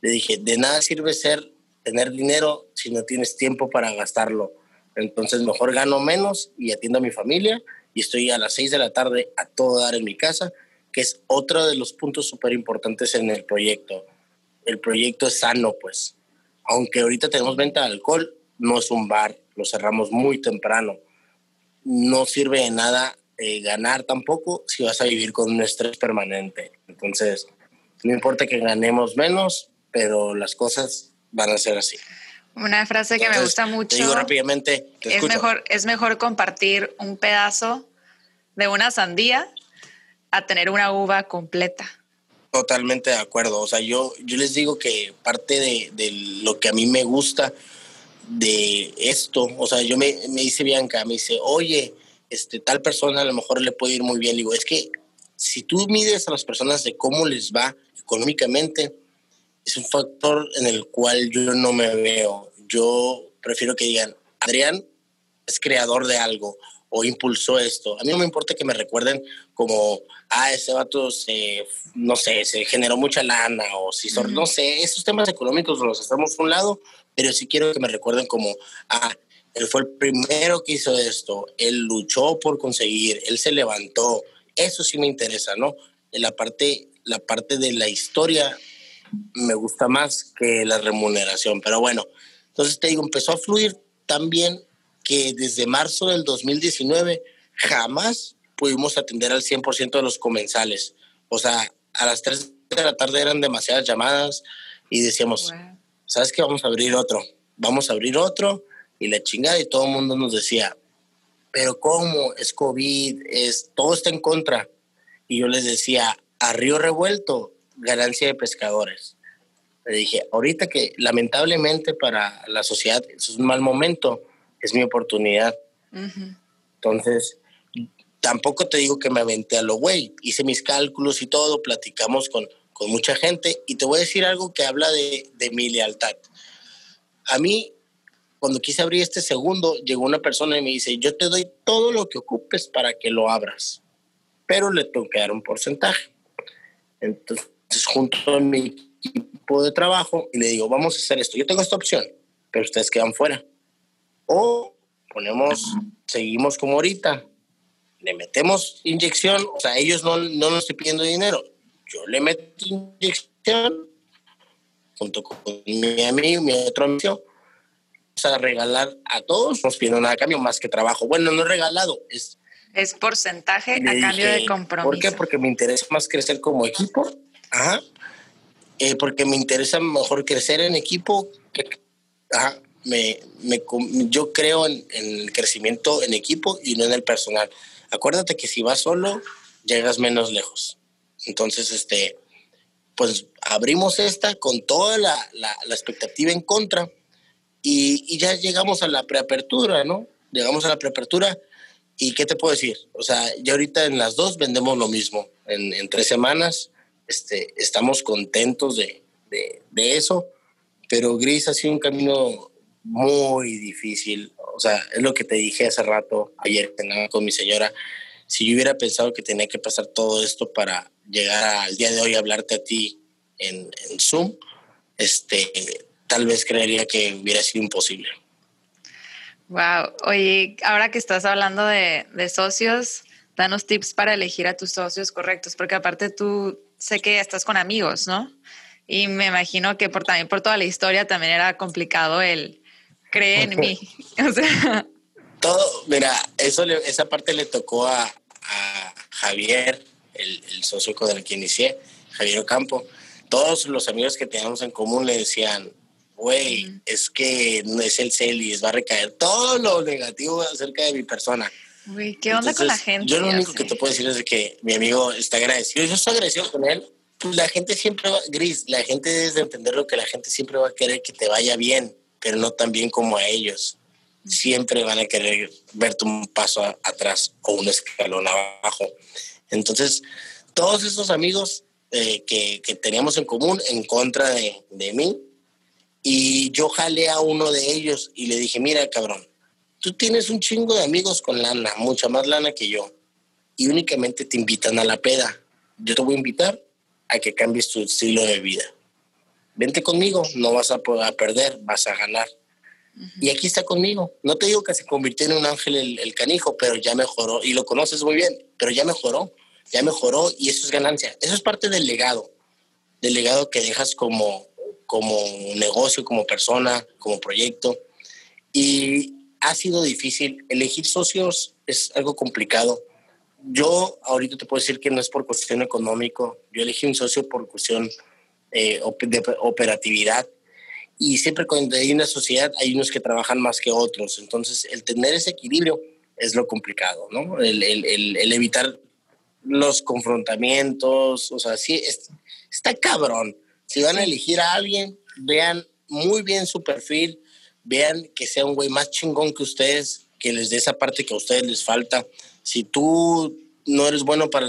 Le dije, de nada sirve ser, tener dinero si no tienes tiempo para gastarlo. Entonces mejor gano menos y atiendo a mi familia y estoy a las 6 de la tarde a todo dar en mi casa, que es otro de los puntos súper importantes en el proyecto. El proyecto es sano, pues. Aunque ahorita tenemos venta de alcohol, no es un bar, lo cerramos muy temprano. No sirve de nada eh, ganar tampoco si vas a vivir con un estrés permanente. Entonces, no importa que ganemos menos, pero las cosas van a ser así. Una frase que me gusta mucho. digo rápidamente. es, mejor, es mejor compartir un pedazo de una sandía a tener una uva completa. Totalmente de acuerdo. O sea, yo, yo les digo que parte de, de lo que a mí me gusta de esto, o sea, yo me, me dice Bianca, me dice, oye, este, tal persona a lo mejor le puede ir muy bien. digo, es que si tú mides a las personas de cómo les va económicamente, es un factor en el cual yo no me veo. Yo prefiero que digan, Adrián es creador de algo o impulsó esto. A mí no me importa que me recuerden como, ah, ese vato se, no sé, se generó mucha lana o si son, no sé, esos temas económicos los estamos a un lado, pero sí quiero que me recuerden como, ah, él fue el primero que hizo esto, él luchó por conseguir, él se levantó. Eso sí me interesa, ¿no? La parte, la parte de la historia me gusta más que la remuneración. Pero bueno, entonces te digo, empezó a fluir tan bien que desde marzo del 2019 jamás pudimos atender al 100% de los comensales. O sea, a las 3 de la tarde eran demasiadas llamadas y decíamos, ¿sabes qué? Vamos a abrir otro. Vamos a abrir otro y la chingada y todo el mundo nos decía, pero ¿cómo? Es COVID, es, todo está en contra. Y yo les decía, a río revuelto, ganancia de pescadores. Le dije, ahorita que lamentablemente para la sociedad es un mal momento, es mi oportunidad. Entonces, tampoco te digo que me aventé a lo güey, hice mis cálculos y todo, platicamos con, con mucha gente y te voy a decir algo que habla de, de mi lealtad. A mí, cuando quise abrir este segundo, llegó una persona y me dice, yo te doy todo lo que ocupes para que lo abras, pero le tengo que dar un porcentaje. Entonces, junto a mi equipo de trabajo y le digo, vamos a hacer esto. Yo tengo esta opción, pero ustedes quedan fuera. O ponemos, seguimos como ahorita, le metemos inyección, o sea, ellos no, no nos estoy pidiendo dinero. Yo le meto inyección junto con mi amigo, mi otro amigo, a regalar a todos, no pido nada a cambio más que trabajo. Bueno, no he regalado, es... Es porcentaje a cambio de compromiso. ¿Por qué? Porque me interesa más crecer como equipo Ajá. Eh, porque me interesa mejor crecer en equipo. ajá, me, me, yo creo en, el crecimiento en equipo y no en el personal. Acuérdate que si vas solo, llegas menos lejos. Entonces, este, pues abrimos esta con toda la, la, expectativa en contra y, y, ya llegamos a la preapertura, ¿no? Llegamos a la preapertura y ¿qué te puedo decir? O sea, ya ahorita en las dos vendemos lo mismo. En, en tres semanas este, estamos contentos de, eso, pero Gris ha sido un camino muy difícil. O sea, es lo que te dije hace rato, ayer con mi señora. Si yo hubiera pensado que tenía que pasar todo esto para llegar al día de hoy a hablarte a ti en, Zoom, este, tal vez creería que hubiera sido imposible. Wow. Oye, ahora que estás hablando de, de socios, danos tips para elegir a tus socios correctos, porque aparte tú sé que estás con amigos, ¿no? Y me imagino que por, también por toda la historia también era complicado el creer en mí. O sea. Todo, mira, eso esa parte le tocó a, Javier, el, socio con el que inicié, Javier Ocampo. Todos los amigos que teníamos en común le decían, güey, es que no es el Celis, va a recaer todo lo negativo acerca de mi persona. Uy, ¿qué onda con la gente? Yo lo único que te puedo decir es que mi amigo está agradecido. Yo estoy agradecido con él pues la gente siempre va, Gris, la gente debe entender lo que la gente siempre va a querer que te vaya bien, pero no tan bien como a ellos. Siempre van a querer verte un paso atrás o un escalón abajo. Entonces, todos esos amigos eh, que, que, teníamos en común en contra de, de mí, y yo jalé a uno de ellos y le dije, mira, cabrón, tú tienes un chingo de amigos con lana, mucha más lana que yo, y únicamente te invitan a la peda. Yo te voy a invitar a que cambies tu estilo de vida. Vente conmigo, no vas a poder perder, vas a ganar. Y aquí está conmigo. No te digo que se convirtió en un ángel el, canijo, pero ya mejoró. Y lo conoces muy bien, pero ya mejoró. Ya mejoró y eso es ganancia. Eso es parte del legado. Del legado que dejas como, como negocio, como persona, como proyecto. Y ha sido difícil. Elegir socios es algo complicado yo ahorita te puedo decir que no es por cuestión económico, yo elegí un socio por cuestión eh, de operatividad y siempre cuando hay una sociedad hay unos que trabajan más que otros, entonces el tener ese equilibrio es lo complicado, ¿no? El, el, el, evitar los confrontamientos, o sea, sí, está cabrón. Si van a elegir a alguien, vean muy bien su perfil, vean que sea un güey más chingón que ustedes, que les dé esa parte que a ustedes les falta si tú no eres bueno para,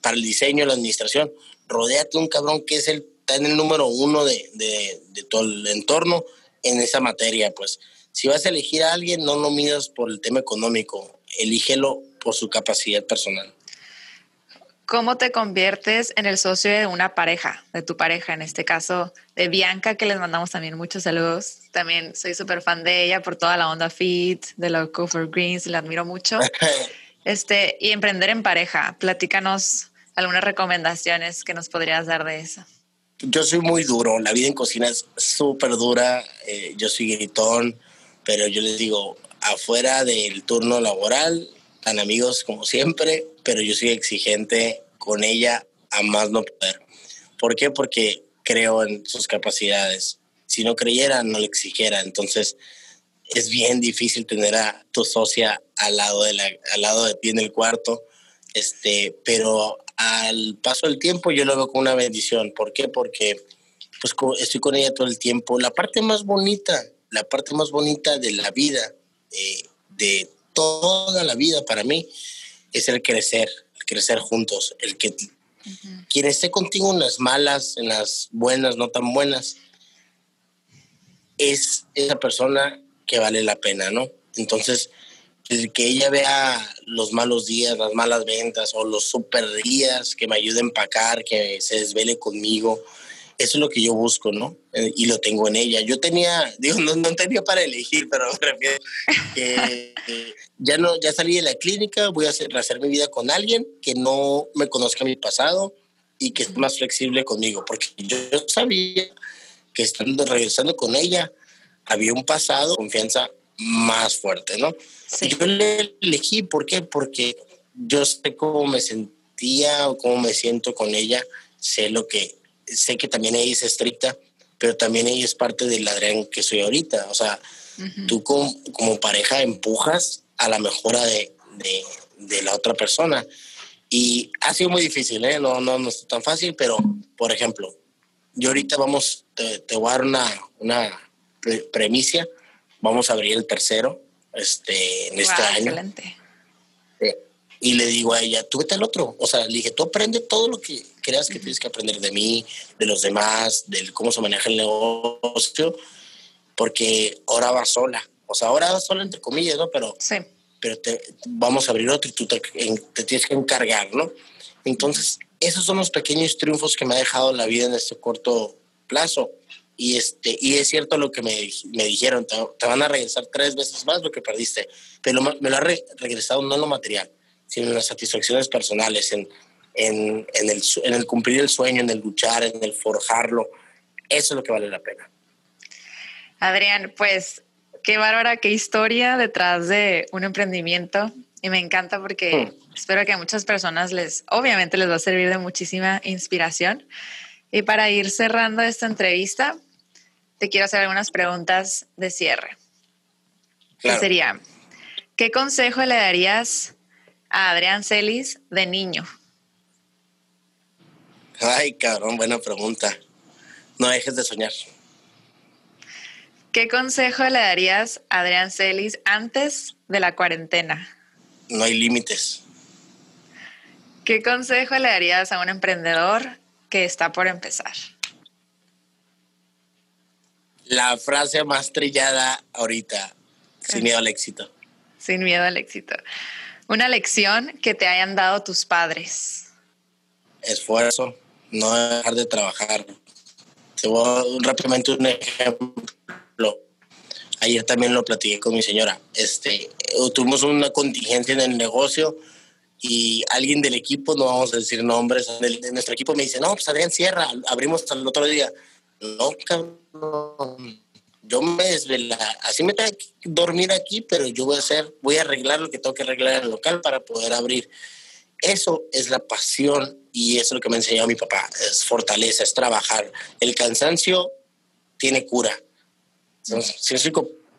para el diseño, la administración, rodéate un cabrón que es el, está en el número uno de, de, todo el entorno en esa materia. Pues si vas a elegir a alguien, no lo midas por el tema económico, elígelo por su capacidad personal. ¿Cómo te conviertes en el socio de una pareja, de tu pareja, en este caso de Bianca, que les mandamos también muchos saludos? También soy súper fan de ella por toda la onda fit, de la Cover Greens, la admiro mucho. [laughs] Este, y emprender en pareja, platícanos algunas recomendaciones que nos podrías dar de eso. Yo soy muy duro, la vida en cocina es súper dura, eh, yo soy gritón, pero yo les digo, afuera del turno laboral, tan amigos como siempre, pero yo soy exigente con ella a más no poder. ¿Por qué? Porque creo en sus capacidades. Si no creyera, no le exigiera. Entonces, es bien difícil tener a tu socia al lado de, la, al lado de ti en el cuarto, este, pero al paso del tiempo yo lo veo como una bendición. ¿Por qué? Porque pues estoy con ella todo el tiempo. La parte más bonita, la parte más bonita de la vida, eh, de toda la vida para mí, es el crecer, el crecer juntos, el que quien esté contigo en las malas, en las buenas, no tan buenas, es esa persona que vale la pena, ¿no? Entonces, que ella vea los malos días, las malas ventas o los super días, que me ayude a empacar, que se desvele conmigo. Eso es lo que yo busco, ¿no? Eh, y lo tengo en ella. Yo tenía, [laughs] digo, no, no tenía para elegir, pero me refiero que ya, no, ya salí de la clínica, voy a hacer, hacer mi vida con alguien que no me conozca mi pasado y que es más flexible conmigo, porque yo sabía que estando regresando con ella, había un pasado, confianza más fuerte, ¿no? Yo le elegí, ¿por qué? Porque yo sé cómo me sentía o cómo me siento con ella, sé lo que, sé que también ella es estricta, pero también ella es parte del Adrián que soy ahorita, o sea, tú como, como, pareja empujas a la mejora de, de, de, la otra persona. Y ha sido muy difícil, ¿eh? No, no, no es tan fácil, pero, por ejemplo, yo ahorita vamos, te, te voy a dar una, una premicia, vamos a abrir el tercero este, en este año. Excelente. y le digo a ella, tú vete al otro. O sea, le dije, tú aprende todo lo que creas que tienes que aprender de mí, de los demás, de cómo se maneja el negocio, porque ahora va sola. O sea, ahora va sola entre comillas, ¿no? Pero, sí. pero te, vamos a abrir otro y tú te, te tienes que encargar, ¿no? Entonces, esos son los pequeños triunfos que me ha dejado la vida en este corto plazo. Y, este, y es cierto lo que me, me dijeron, te, van a regresar tres veces más lo que perdiste, pero me lo ha regresado no en lo material, sino en las satisfacciones personales, en, en, en, el, en el cumplir el sueño, en el luchar, en el forjarlo. Eso es lo que vale la pena. Adrián, pues qué bárbara, qué historia detrás de un emprendimiento. Y me encanta porque hmm. espero que a muchas personas les, obviamente les va a servir de muchísima inspiración. Y para ir cerrando esta entrevista, te quiero hacer algunas preguntas de cierre. Claro. sería, ¿qué consejo le darías a Adrián Celis de niño? Ay, cabrón, buena pregunta. No dejes de soñar. ¿Qué consejo le darías a Adrián Celis antes de la cuarentena? No hay límites. ¿Qué consejo le darías a un emprendedor que está por empezar? La frase más trillada ahorita, sin miedo al éxito. Sin miedo al éxito. Una lección que te hayan dado tus padres. Esfuerzo, no dejar de trabajar. Te voy rápidamente un ejemplo. Ayer también lo platiqué con mi señora. Este, tuvimos una contingencia en el negocio y alguien del equipo, no vamos a decir nombres, de, nuestro equipo me dice, no, pues Adrián, cierra, abrimos hasta el otro día. No, cabrón, yo me desvela, así me tengo que dormir aquí, pero yo voy a hacer, voy a arreglar lo que tengo que arreglar en el local para poder abrir. Eso es la pasión y eso es lo que me ha enseñado mi papá, es fortaleza, es trabajar. El cansancio tiene cura, sí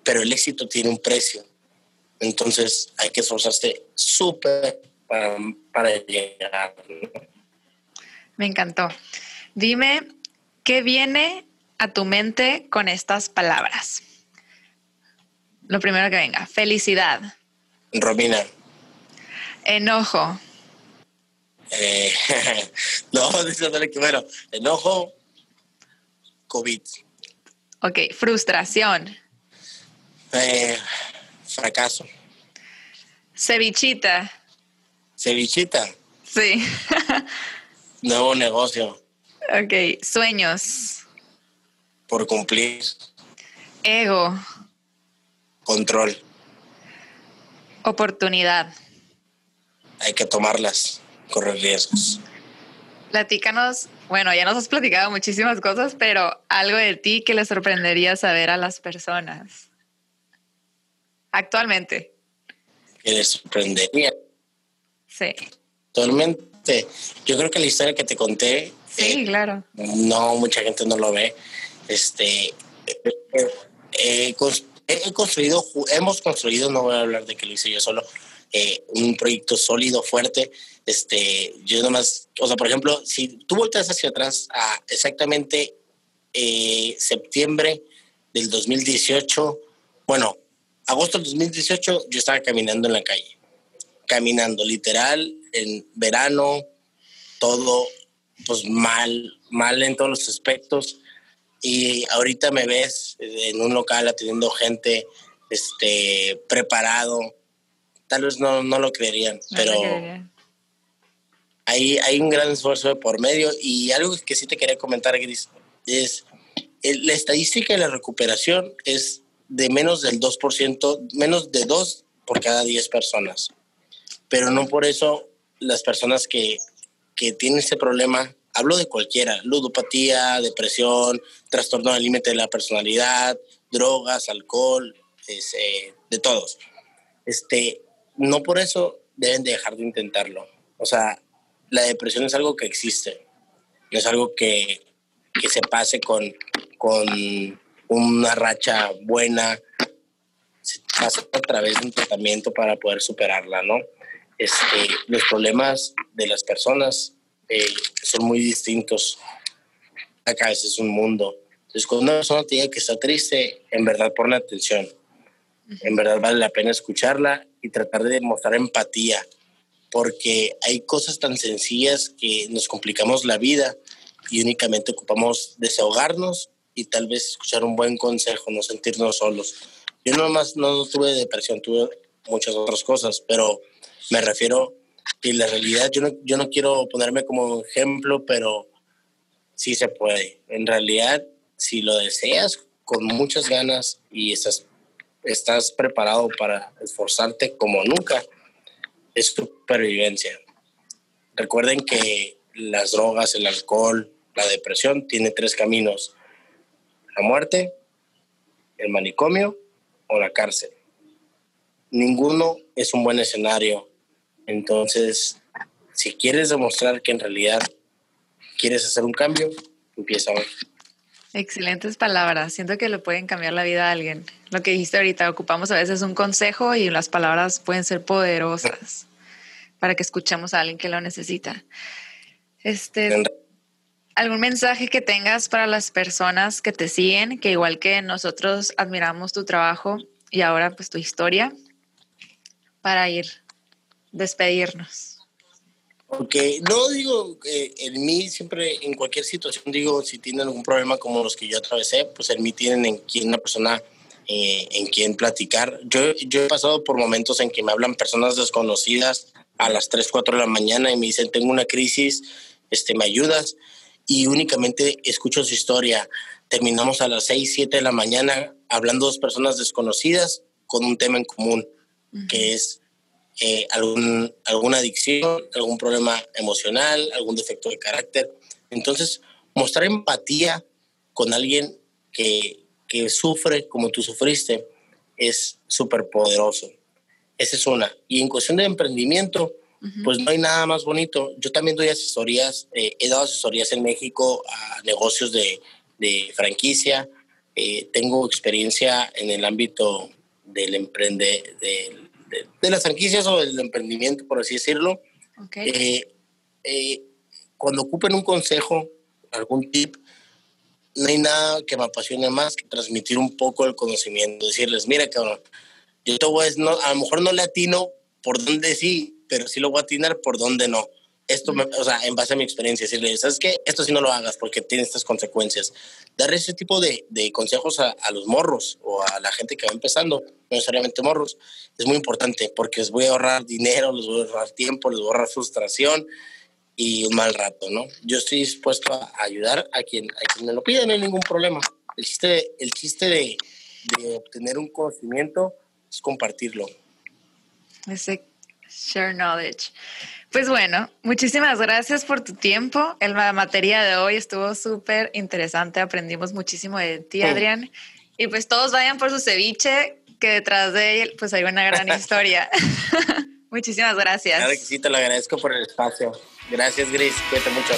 pero el éxito tiene un precio. Entonces hay que esforzarse súper para, para llegar. Me encantó. Dime, ¿qué viene a tu mente con estas palabras? Lo primero que venga, felicidad. Romina. Enojo. Eh, [laughs] no, [laughs] bueno, enojo, COVID. Ok, frustración. Eh, fracaso. Cevichita. Cevichita. Sí. [laughs] Nuevo negocio. Ok, sueños. Por cumplir. Ego. Control. Oportunidad. Hay que tomarlas, correr riesgos. Platícanos, bueno, ya nos has platicado muchísimas cosas, pero algo de ti que le sorprendería saber a las personas actualmente. Que les sorprendería. Sí. Actualmente, yo creo que la historia que te conté. Sí, eh, claro. No, mucha gente no lo ve. Este, he construido, hemos construido, no voy a hablar de que lo hice yo solo, eh, un proyecto sólido, fuerte, este, yo nomás, o sea, por ejemplo, si tú volteas hacia atrás a exactamente eh, septiembre del 2018, bueno, agosto del 2018 yo estaba caminando en la calle, caminando literal en verano, todo pues mal, mal en todos los aspectos. Y ahorita me ves en un local atendiendo gente, este, preparado, tal vez no, no lo creerían, pero hay, hay un gran esfuerzo de por medio. Y algo que sí te quería comentar, Gris, es la estadística de la recuperación es de menos del 2%, menos de 2 por cada 10 personas. Pero no por eso las personas que, que tienen ese problema, hablo de cualquiera, ludopatía, depresión, trastorno del límite de la personalidad, drogas, alcohol, eh, de todos. Este, no por eso deben dejar de intentarlo. O sea, la depresión es algo que existe, no es algo que, se pase con, con una racha buena, se pasa a través de un tratamiento para poder superarla, ¿no? Este, los problemas de las personas eh, son muy distintos. Acá es un mundo. Entonces, cuando una persona te diga que está triste, en verdad pone atención. En verdad vale la pena escucharla y tratar de mostrar empatía porque hay cosas tan sencillas que nos complicamos la vida y únicamente ocupamos desahogarnos y tal vez escuchar un buen consejo, no sentirnos solos. Yo nomás no tuve depresión, tuve muchas otras cosas, pero me refiero que la realidad, yo no, yo no quiero ponerme como ejemplo, pero sí se puede. En realidad, si lo deseas con muchas ganas y estás, estás preparado para esforzarte como nunca, es supervivencia. Recuerden que las drogas, el alcohol, la depresión tiene tres caminos. La muerte, el manicomio o la cárcel. Ninguno es un buen escenario. Entonces, si quieres demostrar que en realidad quieres hacer un cambio, empieza hoy. Excelentes palabras. Siento que le pueden cambiar la vida a alguien. Lo que dijiste ahorita, ocupamos a veces un consejo y las palabras pueden ser poderosas para que escuchemos a alguien que lo necesita. Este, ¿Algún mensaje que tengas para las personas que te siguen, que igual que nosotros admiramos tu trabajo y ahora pues tu historia, para ir despedirnos? Ok, no digo, eh, en mí siempre, en cualquier situación, digo, si tienen algún problema como los que yo atravesé, pues en mí tienen en quien una persona eh, en quien platicar. Yo, yo he pasado por momentos en que me hablan personas desconocidas a las 3, 4 de la mañana y me dicen, tengo una crisis, este, ¿me ayudas? Y únicamente escucho su historia. Terminamos a las 6, 7 de la mañana hablando dos personas desconocidas con un tema en común, que es eh, algún, alguna adicción, algún problema emocional, algún defecto de carácter. Entonces, mostrar empatía con alguien que, que sufre como tú sufriste es súper poderoso. Esa es una. Y en cuestión de emprendimiento, pues no hay nada más bonito. Yo también doy asesorías, eh, he dado asesorías en México a negocios de, de franquicia. Eh, tengo experiencia en el ámbito del emprende, de, de, las franquicias o del emprendimiento, por así decirlo. Okay. Eh, cuando ocupen un consejo, algún tip, no hay nada que me apasione más que transmitir un poco el conocimiento, decirles, mira, cabrón, yo te voy a, no, a lo mejor no le atino por dónde sí, pero sí lo voy a atinar por dónde no. Esto, me, o sea, en base a mi experiencia, decirle, ¿sabes qué? Esto sí no lo hagas porque tiene estas consecuencias. Dar ese tipo de, de consejos a, a, los morros o a la gente que va empezando, no necesariamente morros, es muy importante porque les voy a ahorrar dinero, les voy a ahorrar tiempo, les voy a ahorrar frustración y un mal rato, ¿no? Yo estoy dispuesto a ayudar a quien, a quien me lo pida, no hay ningún problema. El chiste, el chiste de, de obtener un conocimiento es compartirlo. Ese share knowledge. Pues bueno, muchísimas gracias por tu tiempo. La materia de hoy estuvo súper interesante. Aprendimos muchísimo de ti, Adrián. Y pues todos vayan por su ceviche, que detrás de él pues hay una gran [laughs] historia. [laughs] muchísimas gracias. Claro que sí, te lo agradezco por el espacio. Gracias, Gris. Cuídate mucho.